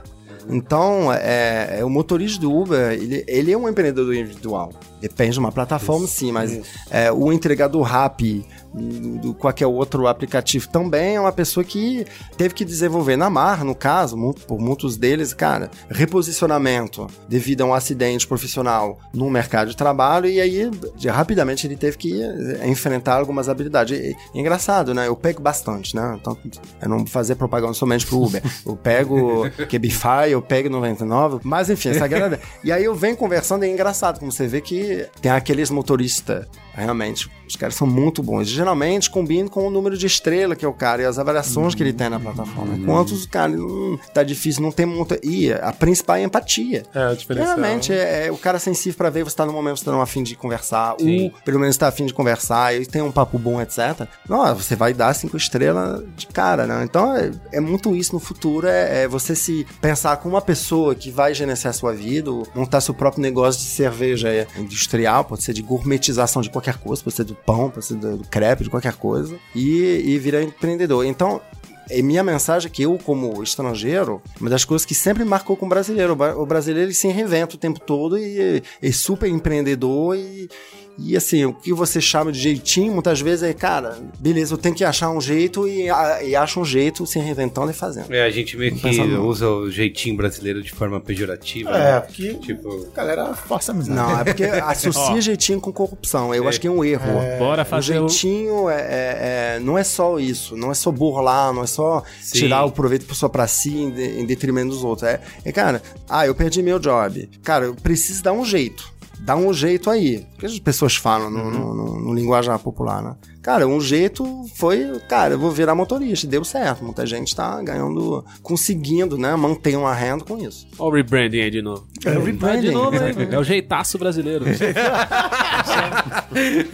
Então, é, é, o motorista do Uber, ele, ele é um empreendedor individual. Depende de uma plataforma, sim, mas é, o entregador Rappi, do, do qualquer outro aplicativo também é uma pessoa que teve que desenvolver na mar, no caso, por muitos deles, cara, reposicionamento devido a um acidente profissional no mercado de trabalho e aí de- rapidamente ele teve que eh, enfrentar algumas habilidades. E- e engraçado, né? Eu pego bastante, né? Então, eu não vou fazer propaganda somente pro Uber. Eu pego Cabify, eu pego 99, mas enfim, essa galera. E aí eu venho conversando e é engraçado, como você vê que tem aqueles motoristas, realmente, os caras são muito bons. Geralmente combinam com o número de estrela que é o cara e as avaliações que ele tem na plataforma. Quantos, cara, hum, tá difícil, não tem muita. E a principal é a empatia. É, a diferença Realmente, é, é o cara sensível pra ver você tá no momento, você tá afim de conversar, Sim. ou pelo menos tá afim de conversar, e tem um papo bom, etc. Não, você vai dar cinco estrelas de cara, né? Então é, é muito isso no futuro, é, é você se pensar com uma pessoa que vai gerenciar a sua vida, montar seu próprio negócio de cerveja é, industrial, pode ser de gourmetização de qualquer coisa, pode ser do pão, pode ser do, crepe, de qualquer coisa, e, e virar empreendedor. Então, é minha mensagem é que eu, como estrangeiro, uma das coisas que sempre marcou com o brasileiro, o bra- o brasileiro ele se reinventa o tempo todo e é super empreendedor e, e assim, o que você chama de jeitinho, muitas vezes é, cara, beleza, eu tenho que achar um jeito e, e acha um jeito se reinventando e fazendo. É, a gente meio que usa o jeitinho brasileiro de forma pejorativa. É, né? porque Tipo, a galera força a amizade. Não, é porque associa jeitinho com corrupção. Eu acho que é um erro. Bora O fazer o... jeitinho é, é- é- não é só isso, não é só burlar, não é só Sim. tirar o proveito só pra si em, de- em detrimento dos outros. É, é, cara, ah, eu perdi meu job. Cara, eu preciso dar um jeito. Dá um jeito aí. O que as pessoas falam no, no, no- no linguajar popular, né? Cara, um jeito foi, cara, eu vou virar motorista. e Deu certo. Muita gente tá ganhando, conseguindo, né? Manter uma renda com isso. Olha o rebranding aí de novo. É o Ah, de rebranding. novo, hein? É o jeitaço brasileiro.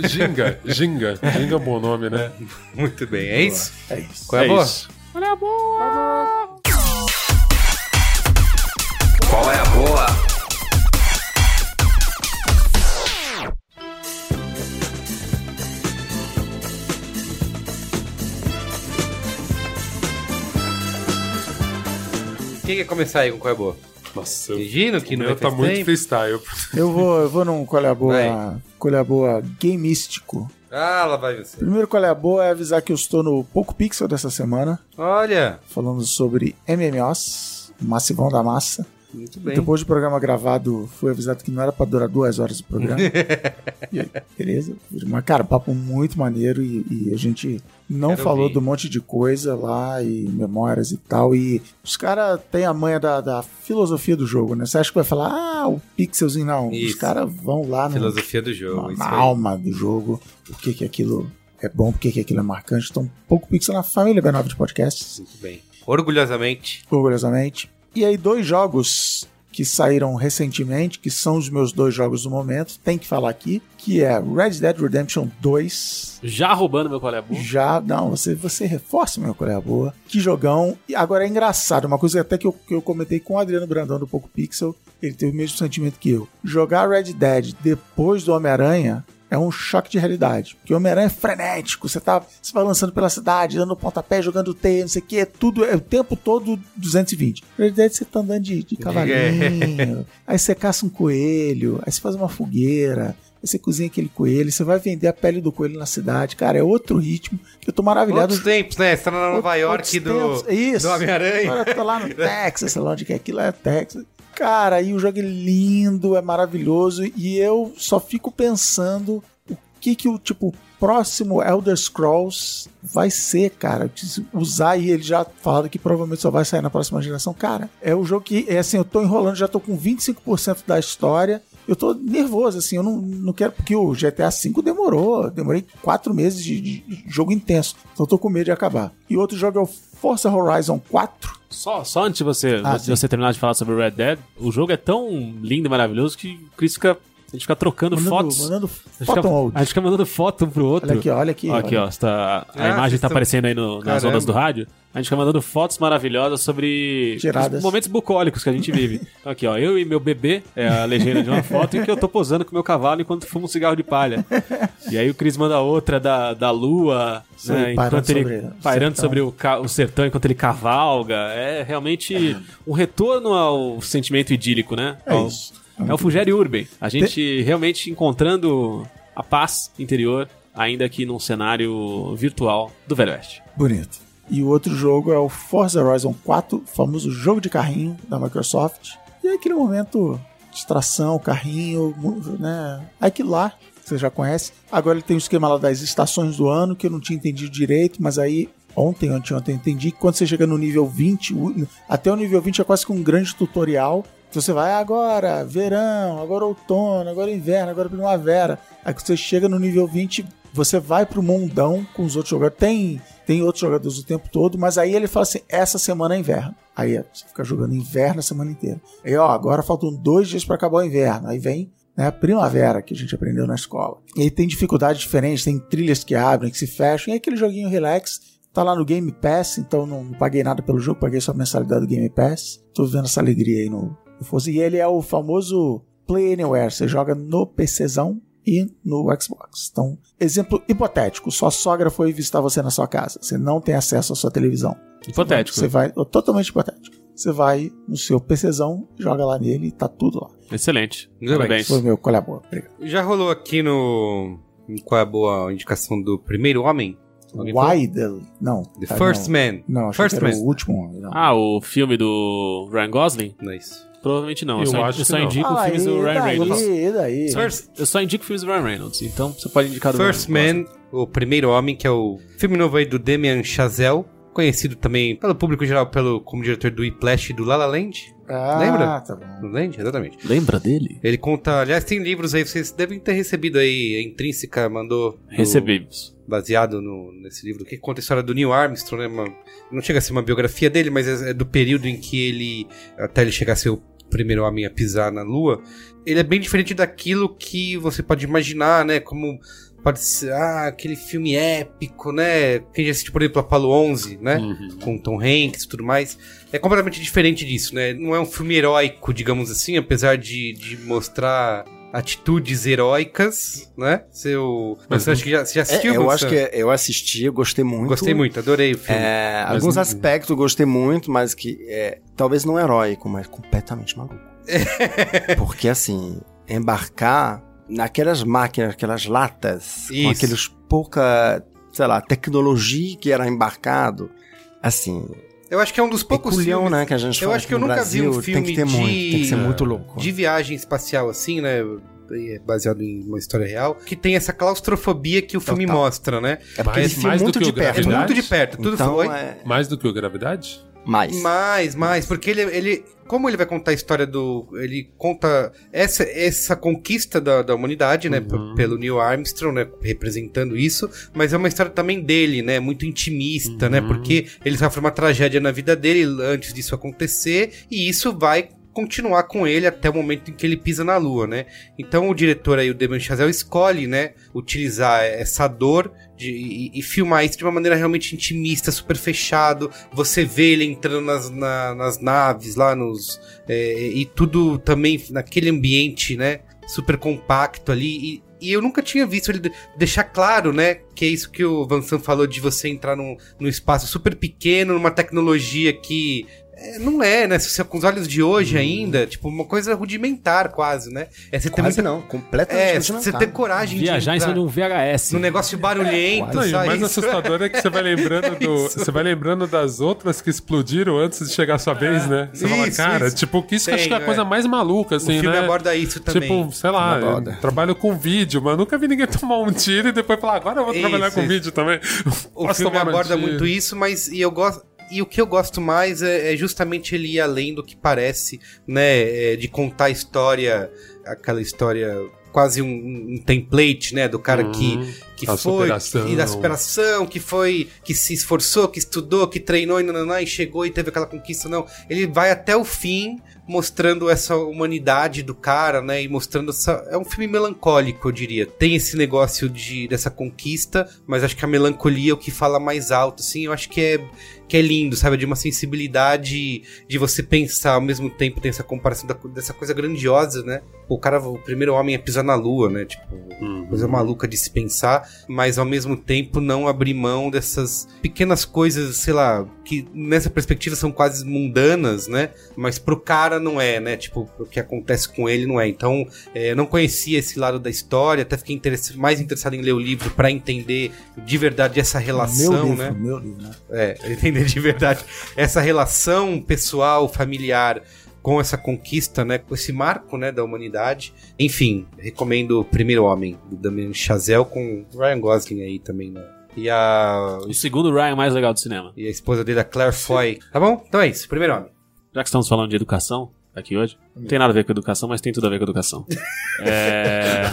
Ginga, Ginga. Ginga é um bom nome, né? muito bem. É isso? É isso. Qual é, a É boa? Quem quer começar aí com qual é boa? Nossa, eu... Gino, que o não meu vai tá muito tempo. freestyle. Eu vou, eu vou num qual é a boa, Vai. qual é a boa gameístico. Ah, lá vai você. Primeiro qual é a boa é avisar que eu estou no Poco Pixel dessa semana, Olha, falando sobre MMOs, Massivão da Massa. Muito bem. Depois do programa gravado, fui avisado que não era pra durar duas horas o programa. e aí, beleza. Mas, cara, papo muito maneiro e, e a gente não Quero falou ouvir. de um monte de coisa lá e memórias e tal. E os caras têm a manha da, da filosofia do jogo, né? Você acha que vai falar, ah, o pixelzinho não. Os Isso. caras vão lá no, Filosofia do jogo. na, na alma do jogo, o que que aquilo é bom, por que que aquilo é marcante. Então, pouco pixel na família B9 de podcasts Muito bem. Orgulhosamente. orgulhosamente. E aí, dois jogos que saíram recentemente, que são os meus dois jogos do momento, tem que falar aqui, que é Red Dead Redemption 2. Já roubando meu colher boa. Já, não, você, você reforça meu colher boa. Que jogão. E agora é engraçado, uma coisa até que eu, que eu comentei com o Adriano Brandão do Poco Pixel, ele teve o mesmo sentimento que eu. Jogar Red Dead depois do Homem-Aranha é um choque de realidade. Porque o Homem-Aranha é frenético, você tá você vai lançando pela cidade, dando pontapé, jogando teia, não sei o que, é tudo, é o tempo todo 220. Red Dead você tá andando de, de cavalinho, aí você caça um coelho, aí você faz uma fogueira, aí você cozinha aquele coelho, você vai vender a pele do coelho na cidade. Cara, é outro ritmo que eu tô maravilhado. Outros tempos, né? Você tá na Nova York Outros do, tempos, Isso. do Homem-Aranha. Agora eu tô lá no Texas, sei lá onde que é aquilo, é Texas. Cara, aí o jogo é lindo, é maravilhoso, e eu só fico pensando o que que o, tipo, próximo Elder Scrolls vai ser, cara. Usar e ele já falaram que provavelmente só vai sair na próxima geração. Cara, é o jogo que, é assim, eu tô enrolando, já tô com 25% da história. Eu tô nervoso, assim, eu não, não quero, porque o GTA V demorou, demorei quatro meses de, de jogo intenso, então eu tô com medo de acabar. E outro jogo é o Forza Horizon 4, Só, só antes de você, Ah, você terminar de falar sobre o Red Dead, o jogo é tão lindo e maravilhoso que o Chris fica, a gente fica trocando mandando, fotos. mandando a, gente fica, a gente fica mandando foto um pro outro. Olha aqui, olha aqui. Ó, aqui, olha. ó, está, a Ah, imagem tá tão- aparecendo aí no- nas Caramba. ondas do rádio. A gente fica mandando fotos maravilhosas sobre Tiradas. os momentos bucólicos que a gente vive. Então aqui, ó, eu e meu bebê, é a legenda de uma foto, e que eu tô posando com meu cavalo enquanto fumo um cigarro de palha. E aí o Cris manda outra da, da lua, Sim, né, enquanto ele, sobre pairando sertão. sobre o, ca- o sertão enquanto ele cavalga. É realmente um retorno ao sentimento idílico, né? É Ao- isso. é o Fugere Urban. A gente realmente encontrando a paz interior, ainda que num cenário virtual do Velho Oeste. Bonito. E o outro jogo é o Forza Horizon 4, famoso jogo de carrinho da Microsoft. E é aquele momento distração, carrinho, né? É lá, que você já conhece. Agora ele tem o esquema lá das estações do ano, que eu não tinha entendido direito, mas aí ontem, anteontem, entendi que quando você chega no nível 20, o- até o nível 20 é quase que um grande tutorial. Que você vai "Ah, agora, verão, agora outono, agora inverno, agora primavera. Aí que você chega no nível 20, você vai pro mundão com os outros jogadores. Tem, tem outros jogadores o tempo todo, mas aí ele fala assim: essa semana é inverno. Aí você fica jogando inverno a semana inteira. Aí, ó, agora faltam dois dias para acabar o inverno. Aí vem né, a primavera que a gente aprendeu na escola. E aí tem dificuldades diferentes, tem trilhas que abrem, que se fecham, e aquele joguinho relax. Tá lá no Game Pass, então não, não paguei nada pelo jogo, paguei só a mensalidade do Game Pass. Tô vendo essa alegria aí no, no. E ele é o famoso Play Anywhere. Você joga no PCzão e no Xbox. Então, exemplo hipotético: sua sogra foi visitar você na sua casa. Você não tem acesso à sua televisão. Hipotético. Você vai, totalmente hipotético. Você vai no seu PCzão, joga lá nele e tá tudo lá. Excelente. Muito bem. Parabéns. Foi meu colher boa. Obrigado. Já rolou aqui no. Qual é a boa indicação do primeiro homem? Alguém? Why the... Não. The First não. Man. Não, achei First que era Man. o último homem. Não. Ah, o filme do Ryan Gosling? Não é isso. Provavelmente não. Eu, Eu só, acho eu só indico Ah, filmes do Ryan daí, Reynolds. E daí? First, Eu só indico filmes do Ryan Reynolds, então você pode indicar do First Ryan Man, o primeiro homem, que é o filme novo aí do Damien Chazelle, conhecido também pelo público geral pelo, como diretor do Whiplash e do La La Land. Ah, Lembra? tá bom. No Land? Exatamente. Lembra dele? Ele conta, aliás, tem livros aí, vocês devem ter recebido aí, a Intrínseca mandou. do- Recebemos. baseado no- nesse livro, que conta a história do Neil Armstrong, né? Uma- não chega a ser uma biografia dele, mas é, é do período em que ele, até ele chegar a ser o primeiro homem a pisar na Lua. Ele é bem diferente daquilo que você pode imaginar, né? Como pode ser, ah, aquele filme épico, né? Quem já assistiu, por exemplo, Apollo 11, né? Uhum. Com Tom Hanks e tudo mais. É completamente diferente disso, né? Não é um filme heróico, digamos assim, apesar de, de mostrar atitudes heróicas, né? Seu... Mas você acha que já, você já É, assistiu? eu Gus? acho que eu assisti, eu gostei muito. Gostei muito, adorei o filme. É, alguns não- aspectos eu gostei muito, mas que é, talvez não heróico, mas completamente maluco. Porque assim, embarcar naquelas máquinas, aquelas latas, com Isso. aqueles pouca, sei lá, tecnologia que era embarcado, assim, Eu acho que é um dos poucos culhão, filmes... né, que a gente Eu fala acho que eu nunca vi um Brasil, filme tem que ter de... muito, tem que ser muito louco. De viagem espacial, assim, né? é Baseado em uma história real, que tem essa claustrofobia que o filme mostra, né? É porque Mais- ele mais do muito que de o perto. É Gravidade? muito de perto, tudo então, foi. é Mais do que o Gravidade? mais. Mais, mais, porque ele, ele. Como ele vai contar a história do. Ele conta essa, essa conquista da, da humanidade, né? p- Pelo Neil Armstrong, né? Representando isso. Mas é uma história também dele, né? Muito intimista, né? Porque ele sofre uma tragédia na vida dele antes disso acontecer. E isso vai continuar com ele até o momento em que ele pisa na lua, né? Então o diretor aí, o Damien Chazelle, escolhe, né? Utilizar essa dor de, e, e filmar isso de uma maneira realmente intimista, super fechado. Você vê ele entrando nas, na- nas naves lá nos. é, e tudo também naquele ambiente, né? Super compacto ali. E, e eu nunca tinha visto ele de- deixar claro, né? Que é isso que o Van Sant falou de você entrar num, num espaço super pequeno, numa tecnologia que. É, não é, né? Se você com os olhos de hoje ainda, tipo, uma coisa rudimentar quase, né? É você ter Quase muita- não, completamente É, rudimentar. você ter coragem Viajar em de cima entrar de um VHS. no negócio barulhento, e o mais Isso- assustador é que você vai lembrando do. Isso. Você vai lembrando das outras que explodiram antes de chegar a sua vez, né? Você fala, Isso, cara, isso. tipo, que isso que eu acho que é a Tem, coisa é. mais maluca, O assim, filme né? aborda isso também. Tipo, sei lá, trabalho com vídeo, mas eu nunca vi ninguém tomar um tiro e depois falar, agora eu vou Isso, trabalhar com isso. vídeo também. o Posso filme um aborda tiro? muito isso, mas e eu gosto. E o que eu gosto mais é, é justamente ele ir além do que parece, né? é, de contar a história, aquela história quase um, um template, né? Do cara que, que da foi superação. e da superação, que foi, que se esforçou, que estudou, que treinou e nananá, e chegou e teve aquela conquista. Não, ele vai até o fim mostrando essa humanidade do cara, né? E mostrando essa. É um filme melancólico, eu diria. Tem esse negócio de, dessa conquista, mas acho que a melancolia é o que fala mais alto, assim. Eu acho que é, que é lindo, sabe? De uma sensibilidade de você pensar ao mesmo tempo, tem essa comparação da- dessa coisa grandiosa, né? O cara, o primeiro homem a pisar na lua, né? Tipo, coisa maluca de se pensar, mas ao mesmo tempo não abrir mão dessas pequenas coisas, sei lá, que nessa perspectiva são quase mundanas, né? Mas pro cara não é, né? Tipo, o que acontece com ele não é. Então, é, eu não conhecia esse lado da história, até fiquei interess- mais interessado em ler o livro pra entender de verdade essa relação, meu livro, né? meu livro, né? É, entender de verdade essa relação pessoal, familiar com essa conquista, né, com esse marco, né, da humanidade. Enfim, recomendo o Primeiro Homem, do Damien Chazelle, com o Ryan Gosling aí também, né. E a, O segundo Ryan mais legal do cinema. e a esposa dele, a Claire Foy. Tá bom? Então é isso, Primeiro Homem. Já que estamos falando de educação aqui hoje, não tem nada a ver com educação, mas tem tudo a ver com educação. É,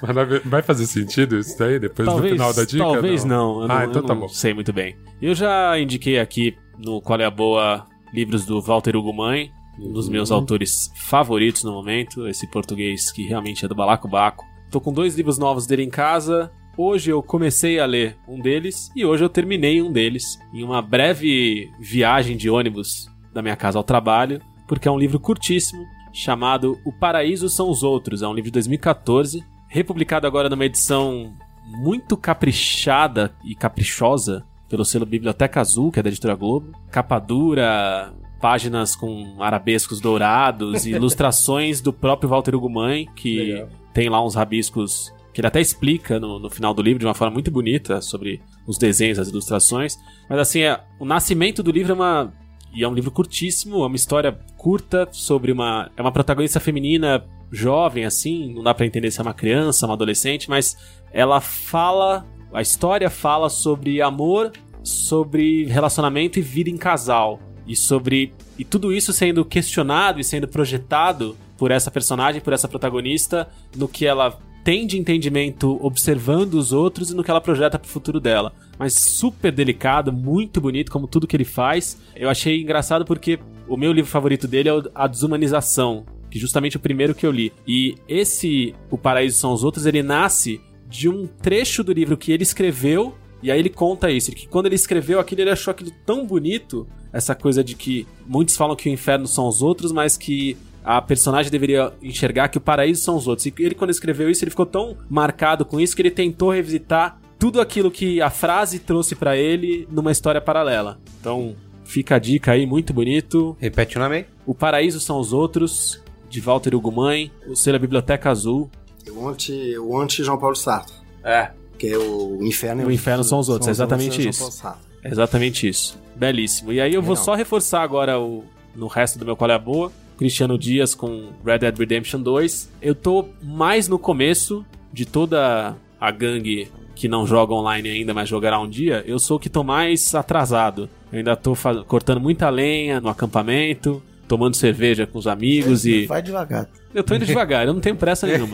Mas vai- fazer sentido isso daí depois talvez, no final da dica? talvez não. Eu ah, não, então eu tá não bom. sei muito bem. Eu já indiquei aqui no Qual é a Boa livros do Walter Hugo Mãe, um dos meus Uhum. autores favoritos no momento, esse português que realmente é do balacobaco. Tô com dois livros novos dele em casa. Hoje eu comecei a ler um deles e hoje eu terminei um deles em uma breve viagem de ônibus da minha casa ao trabalho, porque é um livro curtíssimo chamado O Paraíso São os Outros. É um livro de 2014, republicado agora numa edição muito caprichada e caprichosa pelo selo Biblioteca Azul, que é da editora Globo. Capa dura, páginas com arabescos dourados e ilustrações do próprio Walter Hugo Mãe, que Legal. tem lá uns rabiscos que ele até explica no, no final do livro de uma forma muito bonita sobre os desenhos, as ilustrações. Mas assim, é, o nascimento do livro é uma. E é um livro curtíssimo, é uma história curta sobre uma. É uma protagonista feminina jovem, assim, não dá pra entender se é uma criança, uma adolescente, mas ela fala. A história fala sobre amor, sobre relacionamento e vida em casal. E sobre. E tudo isso sendo questionado e sendo projetado por essa personagem, por essa protagonista, no que ela tem de entendimento observando os outros e no que ela projeta pro futuro dela. Mas super delicado, muito bonito, como tudo que ele faz. Eu achei engraçado porque o meu livro favorito dele é A Desumanização, que justamente é o primeiro que eu li. E esse O Paraíso São os Outros, ele nasce de um trecho do livro que ele escreveu e aí ele conta isso, que quando ele escreveu aquilo, ele achou aquilo tão bonito, essa coisa de que muitos falam que o inferno são os outros, mas que a personagem deveria enxergar que o paraíso são os outros. E ele, quando escreveu isso, ele ficou tão marcado com isso que ele tentou revisitar tudo aquilo que a frase trouxe pra ele numa história paralela. Então, fica a dica aí, muito bonito. Repete o nome aí. O Paraíso São os Outros, de Walter Hugo Mãe, o selo Biblioteca Azul. O anti, o anti João Paulo Sartre. É. Que é o inferno. e O inferno são os outros, é exatamente João isso. É exatamente isso. Belíssimo. E aí eu vou Legal. só reforçar agora o, no resto do meu Qual é a Boa. Cristiano Dias com Red Dead Redemption 2. Eu tô mais no começo de toda a gangue que não joga online ainda, mas jogará um dia. Eu sou o que tô mais atrasado. Eu ainda tô cortando muita lenha no acampamento, tomando cerveja com os amigos e. Vai devagar. Eu tô indo devagar, eu não tenho pressa nenhuma.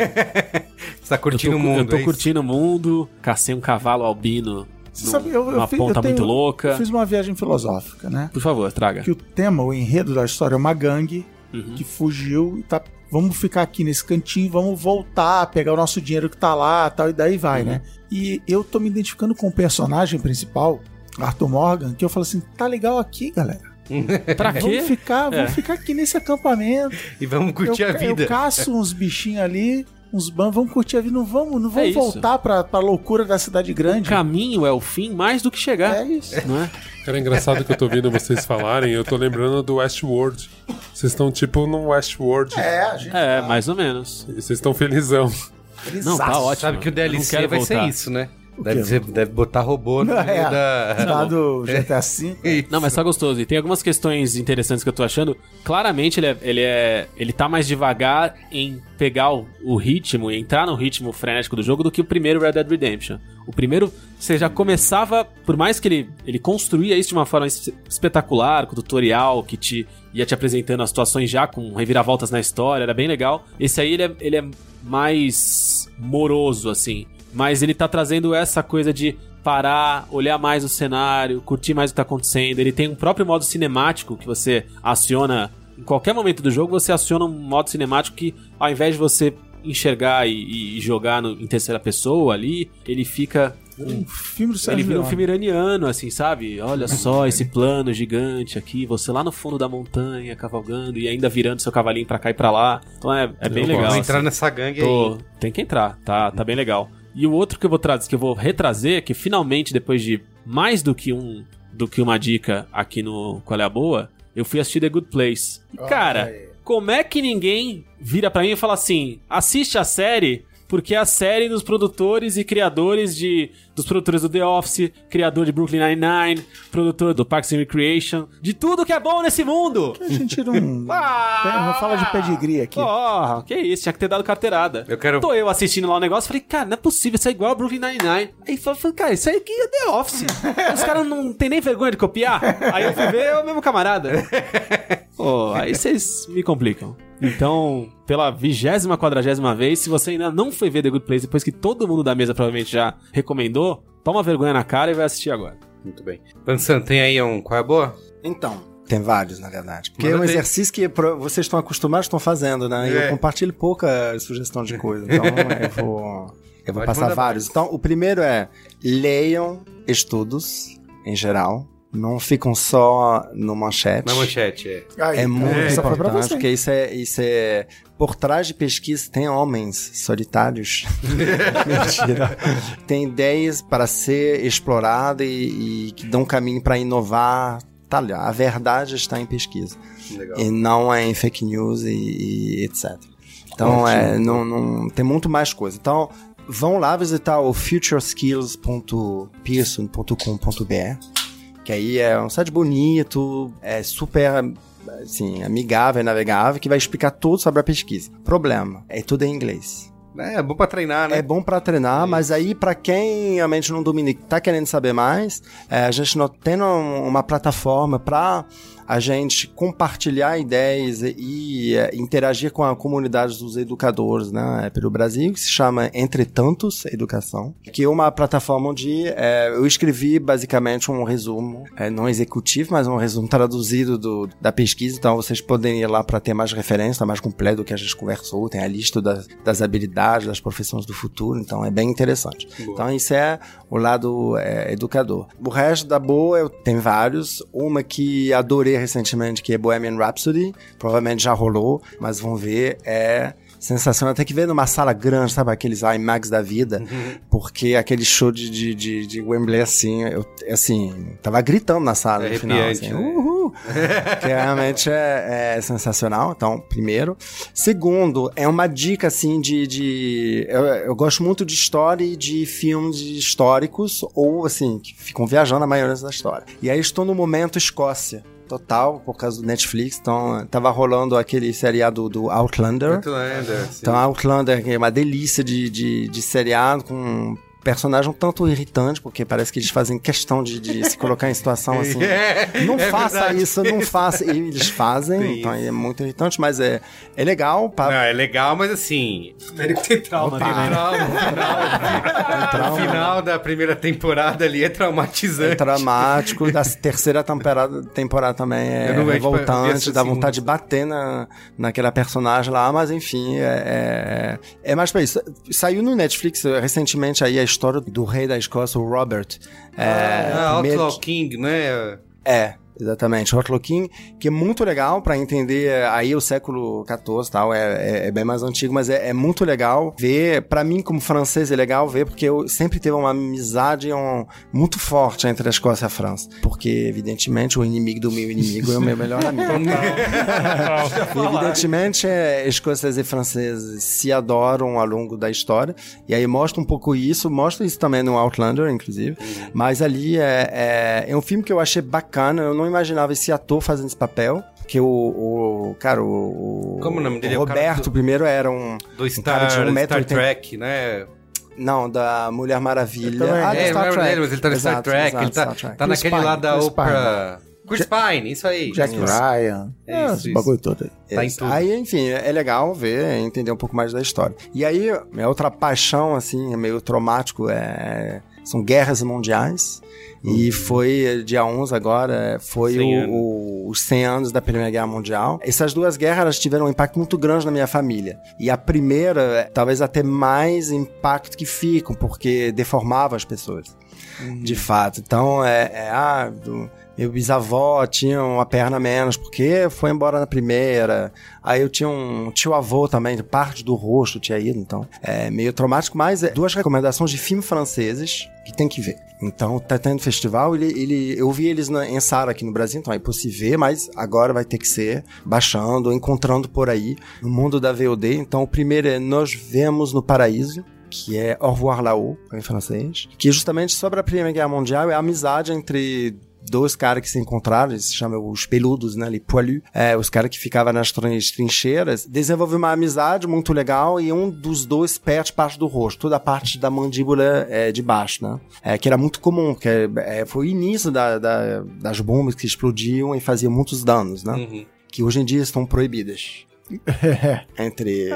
Você tá curtindo eu tô, o mundo, Eu tô é isso? curtindo o mundo, cacei um cavalo albino Você sabe, eu, eu numa fiz- ponta eu tenho- muito louca. Eu fiz uma viagem filosófica, né? Por favor, traga. Que o tema, o enredo da história é uma gangue Uhum. que fugiu e tá. Vamos ficar aqui nesse cantinho, vamos voltar, pegar o nosso dinheiro que tá lá tal, e daí vai, Uhum. né? E eu tô me identificando com o personagem principal, Arthur Morgan, que eu falo assim: tá legal aqui, galera. Pra quê? Vamos ficar, vamos É. ficar aqui nesse acampamento. E vamos curtir eu, a vida. Eu caço uns bichinhos ali, uns bambos, vamos curtir a vida, não vamos, não vamos É voltar pra, pra loucura da cidade O grande. caminho é o fim mais do que chegar. É isso. Não é? Era engraçado que eu tô ouvindo vocês falarem, eu tô lembrando do Westworld. Vocês estão tipo num Westworld. É, a gente. É, mais ou menos. E vocês estão felizão. Não, tá ótimo. Sabe que o DLC vai voltar. ser isso, né? Deve, ser- deve botar robô no É. meio da... Lá do GTA V. Não, mas tá gostoso. E tem algumas questões interessantes que eu tô achando. Claramente ele é, ele é. Ele tá mais devagar em pegar o, o ritmo e entrar no ritmo frenético do jogo do que o primeiro Red Dead Redemption. O primeiro, você já começava, por mais que ele, ele construía isso de uma forma es- espetacular, com tutorial que te ia te apresentando as situações já com reviravoltas na história, era bem legal. Esse aí ele é, ele é mais moroso, assim. Mas ele tá trazendo essa coisa de parar, olhar mais o cenário, curtir mais o que tá acontecendo. Ele tem um próprio modo cinemático que você aciona em qualquer momento do jogo, você aciona um modo cinemático que ao invés de você enxergar e, e jogar no- em terceira pessoa ali, ele fica Um filme do ele vira um filme iraniano, assim, sabe? Olha só esse plano gigante aqui, você lá no fundo da montanha, cavalgando e ainda virando seu cavalinho pra cá e pra lá. Então é, é bem Eu legal. Vou assim. entrar nessa gangue Tô- aí. Tem que entrar, tá, tá bem legal. E o outro que eu vou trazer, que eu vou retrazer, é que finalmente, depois de mais do que um do que uma dica aqui no Qual é a Boa, eu fui assistir The Good Place. E, cara, como é que ninguém vira pra mim e fala assim: assiste a série, porque é a série dos produtores e criadores de. Dos produtores do The Office, criador de Brooklyn Nine-Nine, produtor do Parks and Recreation, de tudo que é bom nesse mundo! A gente não. Ah! não fala de pedigree aqui. Porra, que isso, tinha que ter dado carteirada. Eu quero- Tô eu assistindo lá o negócio, falei, cara, não é possível, isso é igual a Brooklyn Nine-Nine. Aí falei, falei, cara, isso aí aqui é The Office. Os caras não tem nem vergonha de copiar. Aí eu fui ver, é o mesmo camarada. Pô, aí vocês me complicam. Então, pela vigésima, quadragésima vez, se você ainda não foi ver The Good Place depois que todo mundo da mesa provavelmente já recomendou, toma vergonha na cara e vai assistir agora. Muito bem. Pansan, tem aí um qual é a boa? Então, tem vários, na verdade. Porque Manda é um ver. exercício que vocês estão acostumados, estão fazendo, né? E É. eu compartilho pouca sugestão de coisa. Então, eu vou, eu vou Pode passar vários. Então, o primeiro é leiam estudos, em geral. Não ficam só no manchete. Na manchete, é. Aí, É então, muito pra importante, porque isso é, isso é. Por trás de pesquisa tem homens solitários. Mentira. Tem ideias para ser explorada e, e que dão caminho para inovar. Tá a verdade está em pesquisa. Legal. E não é em fake news e, e etc. Então, é, não, não, tem muito mais coisa. Então, vão lá visitar o futureskills.pearson.com.br que aí é um site bonito, é super assim, amigável e navegável, que vai explicar tudo sobre a pesquisa. Problema, é tudo em inglês. É, bom pra treinar, né? É bom para treinar, mas aí para quem realmente não domina e tá querendo saber mais, é, a gente não tem um- uma plataforma para a gente compartilhar ideias e é, interagir com a comunidade dos educadores né, pelo Brasil, que se chama Entretantos Educação, que é uma plataforma onde é, eu escrevi basicamente um resumo, é, não executivo, mas um resumo traduzido do, da pesquisa, então vocês podem ir lá para ter mais referência, tá mais completo do que a gente conversou, tem a lista das, das habilidades, das profissões do futuro, então é bem interessante. Então isso é o lado é, educador. O resto da boa eu tenho vários, uma que adorei recentemente, que é Bohemian Rhapsody, provavelmente já rolou, mas vão ver, é sensacional. Tem que ver numa sala grande, sabe? Aqueles IMAX da vida. Porque aquele show de, de, de, de Wembley, assim, eu, assim, tava gritando na sala É no final. Assim, né? uhul. Brasil, que realmente é, é sensacional. Então, primeiro. Segundo, é uma dica assim de. de eu, eu gosto muito de história e de filmes históricos, ou assim, que ficam viajando a maioria da história. E aí estou no momento Escócia total por causa do Netflix. Então, tava rolando aquele seriado do Outlander. Outlander, sim. Então, Outlander é uma delícia de, de, de seriado com personagem um tanto irritante, porque parece que eles fazem questão de, de se colocar em situação assim. É, não é faça verdade. isso, não faça. E eles fazem, Sim. então é muito irritante, mas é, é legal. Não, Pra, é legal, mas assim. Ele tem trauma Opa. né? Trauma, trauma. O final da primeira temporada ali é é traumatizante. dramático, da terceira temporada, temporada também é não tipo, revoltante, dá vontade de bater na, naquela personagem lá, mas enfim, é, é, é mais pra isso. Saiu no Netflix recentemente aí a história do rei da Escócia, o Robert. É, Ah, primeiro- Outlaw King, né? É, exatamente. Outlaw King, que é muito legal pra entender eh, aí o século XIV e tal, é, é, é bem mais antigo, mas é, é muito legal ver, pra mim como francês é legal ver, porque eu sempre teve uma amizade um, muito forte entre a Escócia e a França, porque evidentemente o inimigo do meu inimigo é o meu melhor amigo. Evidentemente, é, escoceses e franceses se adoram ao longo da história. E aí mostra um pouco isso, mostra isso também no Outlander, inclusive. Mas ali é, é, é um filme que eu achei bacana. Eu não imaginava esse ator fazendo esse papel. Que o, o cara, o, o- Como o nome dele? o É o Roberto do- primeiro era um, Do um Star, cara de um Star metro oitenta- Trek, né? não, da Mulher Maravilha. também. Ah, do é, Star é Trek. dele, mas ele tá no Star Trek. exato, ele tá, Star Trek. tá Chris naquele lá Pine, da Chris Oprah. Chris Pine, isso aí. Jack Isso. Ryan. É É, isso, esse isso. bagulho todo aí. Tá em tudo. Aí, enfim, é legal ver, entender um pouco mais da história. E aí, minha outra paixão, assim, é meio traumático, é... são guerras mundiais. E foi, dia 11 agora, foi 100 o- o- os 100 anos da Primeira Guerra Mundial. Essas duas guerras elas tiveram um impacto muito grande na minha família. E a primeira, é, talvez até mais impacto que ficam, porque deformava as pessoas. De fato. Então, é... é ah, do- meu bisavó tinha uma perna menos porque foi embora na primeira. Aí eu tinha um tio-avô também, parte do rosto tinha ido, então é meio traumático. Mas é duas recomendações de filmes franceses que tem que ver. Então, tá tendo festival, ele, ele, eu vi eles na, em Sara aqui no Brasil, então é possível ver, mas agora vai ter que ser baixando, encontrando por aí, no mundo da VOD. Então, o primeiro é Nós Vemos no Paraíso, que é Au revoir là-haut, em francês, que é justamente sobre a Primeira Guerra Mundial, é a amizade entre dois caras que se encontraram, eles se chamam os peludos, né, les poilus, é, os caras que ficavam nas trin- trincheiras, desenvolveu uma amizade muito legal e um dos dois perde parte do rosto, toda a parte da mandíbula é, de baixo, né, é, que era muito comum, que é, é, foi o início da, da- das bombas que explodiam e faziam muitos danos, né, Uhum. que hoje em dia estão proibidas entre,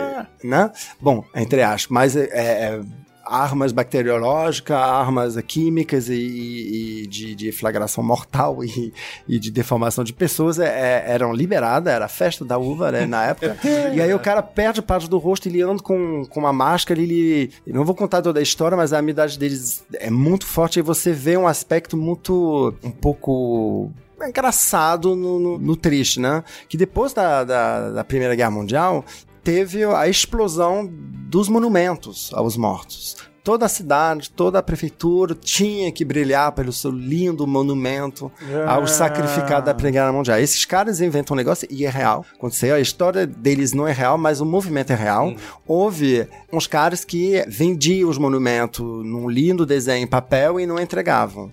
né? Bom, entre aspas, mas é, é, armas bacteriológicas, armas químicas e, e- e de, de flagração mortal e, e de deformação de pessoas é, é, eram liberadas, era a festa da uva, né, na época. e aí o cara perde parte do rosto, ele anda com, com uma máscara, ele... Não vou contar toda a história, mas a amizade deles é muito forte e você vê um aspecto muito... um pouco engraçado no, no, no triste, né? Que depois da, da, da Primeira Guerra Mundial teve a explosão dos monumentos aos mortos. Toda a cidade, toda a prefeitura tinha que brilhar pelo seu lindo monumento aos sacrificados da Primeira Guerra Mundial. Esses caras inventam um negócio e é real. Aconteceu, a história deles não é real, mas o movimento é real. Houve uns caras que vendiam os monumentos num lindo desenho em papel e não entregavam.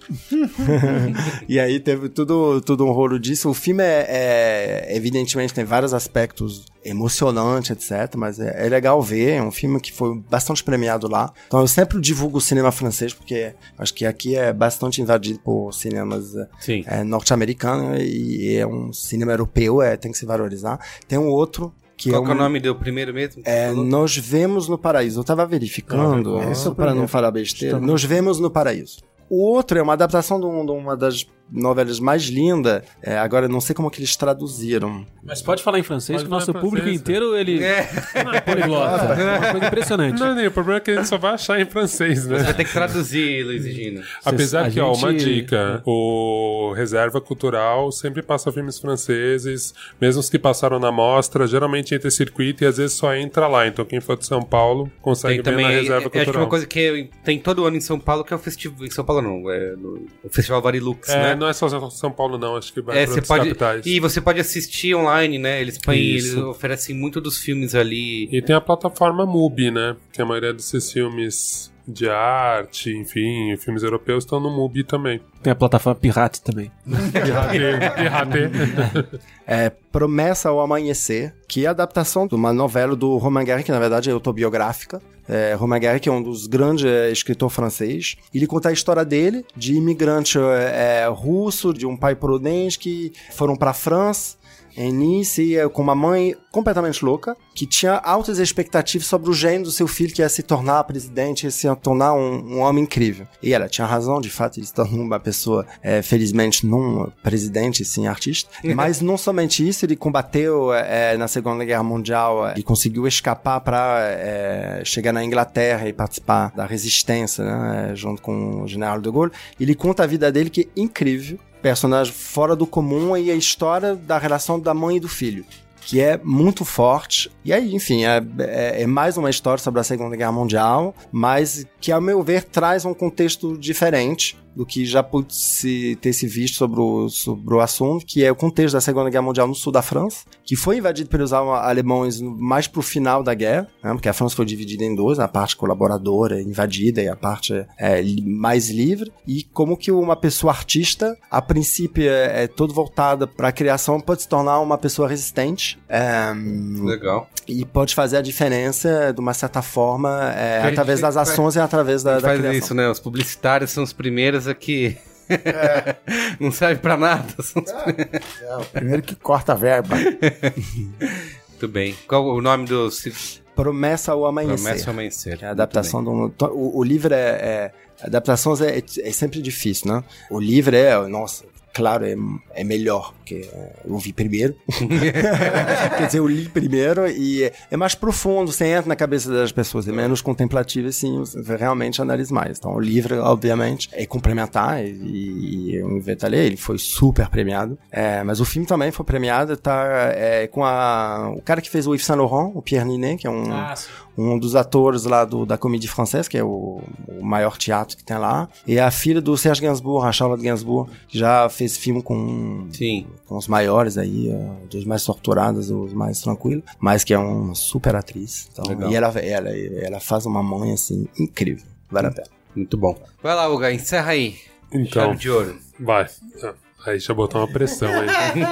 e aí teve tudo, tudo um rolo disso. O filme é, é- evidentemente tem vários aspectos emocionantes, etc. Mas é, é legal ver. É um filme que foi bastante premiado lá. Então eu sempre divulgo o cinema francês porque acho que aqui é bastante invadido por cinemas eh, Sim. é, norte-americano e é um cinema europeu, é, tem que se valorizar. Tem um outro que Qual é que é o nome do primeiro mesmo? é? Nós Vemos no Paraíso. Eu tava verificando, Ah, esse é o para não falar besteira. Estamos- Nós Vemos no Paraíso. O outro é uma adaptação de uma das novelas mais lindas. É, agora, eu não sei como que eles traduziram. Mas pode falar em francês, Pode que o nosso público francês, inteiro, ele É, é poliglota. É uma coisa impressionante. Não, nem, o problema é que a gente só vai achar em francês, né? você vai ter que traduzir, Luiz e Gino. Apesar a que, ó, uma gente- dica, o Reserva Cultural sempre passa filmes franceses, mesmo os que passaram na mostra, geralmente entra circuito e às vezes só entra lá. Então quem for de São Paulo consegue Tem ver na também, Reserva eu acho que Cultural. uma coisa que tem todo ano em São Paulo, que é o festival, em São Paulo não, é no, o Festival Varilux, É, É, não é só São Paulo, não. Acho que vai É, para outras pode. capitais. E você pode assistir online, né? Eles, põem, eles oferecem muito dos filmes ali. E tem a plataforma MUBI, né? Que a maioria desses filmes de arte, enfim, filmes europeus estão no MUBI também. Tem a plataforma Pirate também. Pirate, pirate. É Promessa ao Amanhecer, que é a adaptação de uma novela do Romain Gary, que na verdade é autobiográfica. É, Romain Gary, que é um dos grandes é, escritores francês. Ele conta a história dele, de imigrante é, russo, de um pai prudente que foram para a França Nice, eh, com uma mãe completamente louca, que tinha altas expectativas sobre o gênio do seu filho, que ia se tornar presidente, ia se tornar um, um homem incrível. E ela tinha razão, de fato, ele se tornou uma pessoa, eh, felizmente, não presidente, sim artista. Mas não somente isso, ele combateu eh, na Segunda Guerra Mundial eh, e conseguiu escapar para chegar na Inglaterra e participar da resistência, né, junto com o general de Gaulle. Ele conta a vida dele, que é incrível personagem fora do comum e a história da relação da mãe e do filho. Que é muito forte. E aí, enfim, é, é, é mais uma história sobre a Segunda Guerra Mundial, mas que, ao meu ver, traz um contexto diferente do que já pôde se, ter se visto sobre o, sobre o assunto, que é o contexto da Segunda Guerra Mundial no sul da França, que foi invadido pelos alemães mais pro final da guerra, né, porque a França foi dividida em duas, a parte colaboradora, invadida, e a parte é, mais livre, e como que uma pessoa artista, a princípio é, é todo voltada para a criação, pode se tornar uma pessoa resistente. É, Legal. E pode fazer a diferença, de uma certa forma, é, através das ações e através da, da faz criação. isso, né? Os publicitários são os primeiros aqui. Não serve pra nada. É, o primeiro que corta a verba. Muito bem. Qual o nome do Promessa ao Amanhecer. Promessa ao Amanhecer? Que é a adaptação do. O, o livro é. é adaptações é, é sempre difícil, né? O livro é. Nossa, claro, é, é melhor, porque é, eu vi primeiro. Quer dizer, eu li primeiro e é, é mais profundo, você entra na cabeça das pessoas, é menos contemplativo, assim, você realmente analisa mais. Então, o livro, obviamente, é complementar e, e a ler, ele foi super premiado. É, mas o filme também foi premiado, tá é, com a, o cara que fez o Yves Saint Laurent, o Pierre Ninet, que é um, um dos atores lá do, da Comédie Française, que é o, o maior teatro que tem lá, e a filha do Serge Gainsbourg, a Charlotte Gainsbourg, que já fez filme com, Sim. com os maiores aí, dos mais torturados, os mais tranquilos, mas que é uma super atriz. Então, Legal. e ela, ela, ela faz uma mãe, assim, incrível. Vale a pena. Muito bom. Vai lá, Uga, encerra aí. Então, Chave de ouro. vai. Aí já botou uma pressão aí.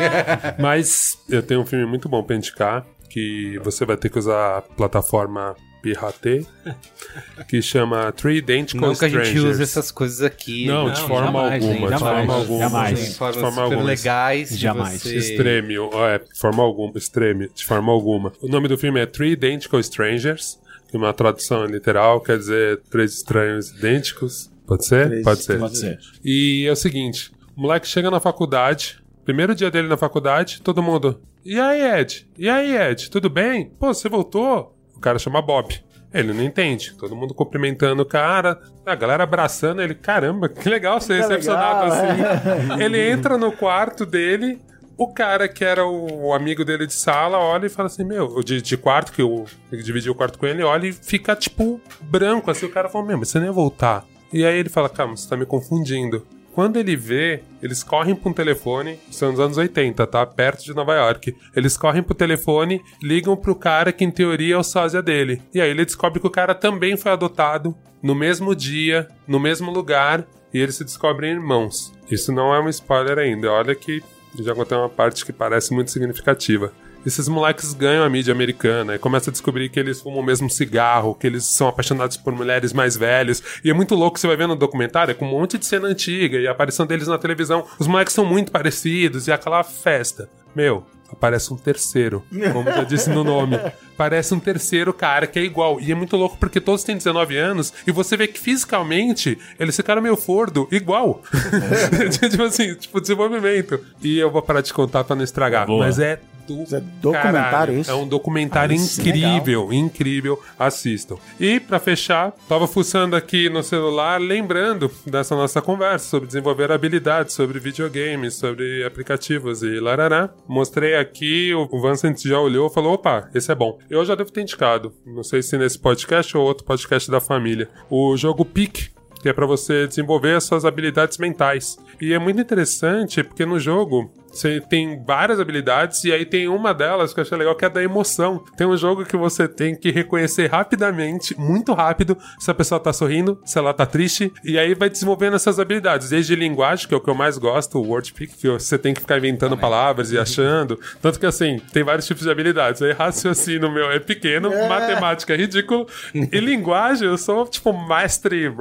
Mas eu tenho um filme muito bom pra indicar, que você vai ter que usar a plataforma Pirate, que chama Three Identical Não que a gente Strangers. use essas coisas aqui. Não, né? de forma jamais, alguma, hein, de forma jamais, alguma. jamais. De forma super alguma. legais. Jamais. você- Extreme, ó, é, de forma alguma, extreme, de forma alguma. O nome do filme é Three Identical Strangers, que uma tradução literal quer dizer três estranhos idênticos. Pode ser? Três Pode ser. Pode ser. E é o seguinte, o moleque chega na faculdade, primeiro dia dele na faculdade, todo mundo, e aí Ed? E aí Ed? Tudo bem? Pô, você voltou? O cara chama Bob. Ele não entende. Todo mundo cumprimentando o cara, a galera abraçando ele. Caramba, que legal ser Que recepcionado legal, assim. Ele entra no quarto dele, o cara que era o amigo dele de sala olha e fala assim: Meu, de, de quarto, que eu que dividiu o quarto com ele, olha e fica tipo branco. Assim, o cara fala: Meu, mas você nem ia voltar. E aí ele fala: Calma, você tá me confundindo. Quando ele vê, eles correm pra um telefone, são nos anos 80, tá? Perto de Nova York. Eles correm pro telefone, ligam pro cara que em teoria é o sósia dele. E aí ele descobre que o cara também foi adotado no mesmo dia, no mesmo lugar, e eles se descobrem irmãos. Isso não é um spoiler ainda. Olha que já contei uma parte que parece muito significativa. Esses moleques ganham a mídia americana e começa a descobrir que eles fumam o mesmo cigarro, que eles são apaixonados por mulheres mais velhas. E é muito louco, você vai vendo no documentário, é com um monte de cena antiga e a aparição deles na televisão. Os moleques são muito parecidos e aquela festa. Meu, aparece um terceiro, como já disse no nome. Parece um terceiro cara que é igual. E é muito louco porque todos têm 19 anos e você vê que fisicamente eles ficaram meio fordo, igual. tipo assim, tipo desenvolvimento. E eu vou parar de contar pra não estragar. Boa. Mas é do Isso é documentário, caralho. isso? É um documentário Ah, isso é incrível, incrível. Assistam. E pra fechar, tava fuçando aqui no celular, lembrando dessa nossa conversa sobre desenvolver habilidades, sobre videogames, sobre aplicativos e larará. Mostrei aqui, o o Vincent já olhou e falou: opa, esse é bom. Eu já devo ter indicado, não sei se nesse podcast ou outro podcast da família. O jogo Pique que é pra você desenvolver as suas habilidades mentais. E é muito interessante porque no jogo você tem várias habilidades e aí tem uma delas que eu achei legal que é da emoção. Tem um jogo que você tem que reconhecer rapidamente, muito rápido, se a pessoa tá sorrindo, se ela tá triste, e aí vai desenvolvendo essas habilidades, desde linguagem, que é o que eu mais gosto, o wordpick, que você tem que ficar inventando palavras e achando. Tanto que assim, tem vários tipos de habilidades. Aí raciocínio meu é pequeno, matemática é ridículo, e linguagem eu sou tipo mestre,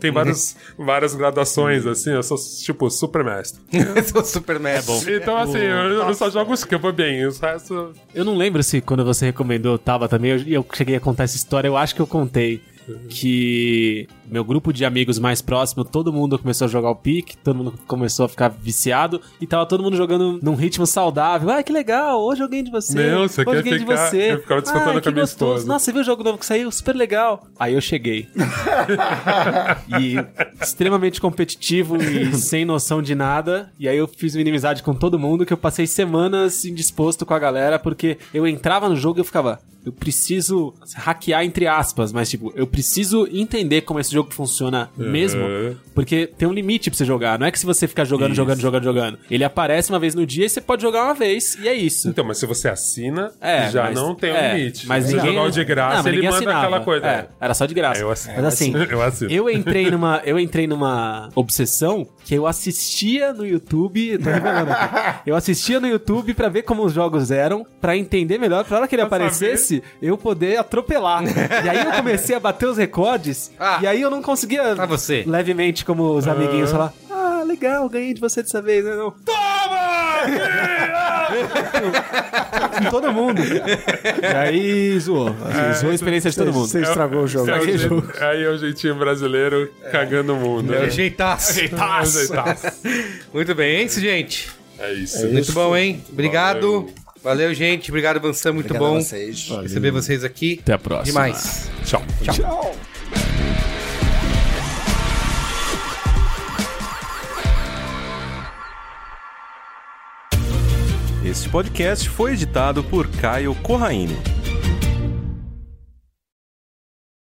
tem vários, várias graduações assim, eu sou tipo super mestre. Eu sou super mestre. Então assim, eu, eu só jogo os que eu vou bem, os restos Eu não lembro se quando você recomendou tava também, eu, eu cheguei a contar essa história, eu acho que eu contei. Que meu grupo de amigos mais próximo, todo mundo começou a jogar o pique, todo mundo começou a ficar viciado e tava todo mundo jogando num ritmo saudável. Ah, que legal, hoje eu ganhei de você. Meu, você hoje quer eu ganhei de ficar- você. eu ficava disputando ah, com a minha gostoso. esposa. Nossa, você viu o jogo novo que saiu? Super legal. Aí eu cheguei. e extremamente competitivo e sem noção de nada. E aí eu fiz uma inimizade com todo mundo que eu passei semanas indisposto com a galera porque eu entrava no jogo e eu ficava. Eu preciso hackear entre aspas, mas tipo, eu preciso entender como esse jogo funciona mesmo, porque tem um limite pra você jogar. Não é que se você ficar jogando, jogando, jogando, jogando. Ele aparece uma vez no dia e você pode jogar uma vez, e é isso. Então, mas se você assina, É, já mas- não tem um é, limite. Mas se ninguém jogar o de graça, Não, ele manda assinava. aquela coisa. É, era só de graça. Eu assino. Mas assim, Eu assino. eu entrei numa, eu entrei numa obsessão que eu assistia no YouTube, tô revelando aqui. Eu assistia no YouTube pra ver como os jogos eram, pra entender melhor, pra hora que ele Pra aparecesse, eu poder atropelar. e aí eu comecei a bater os recordes, Ah. e aí eu não conseguia Pra você. levemente como os amiguinhos falar: "Ah, legal, ganhei de você dessa vez". Eu não, com todo mundo. E aí zoou. Assim, zoou a experiência de todo mundo. Você estragou o jogo. É o jogo. Aí é o jeitinho brasileiro cagando o mundo. É né? jeitaço. Jeitaço. Muito bem, é isso, gente. É isso. Muito bom, hein? Obrigado. Valeu, gente. Obrigado, Vansan. Muito Obrigado bom a vocês. receber vocês aqui. Até a próxima. Demais. Tchau. Tchau. Este podcast foi editado por Caio Corraine.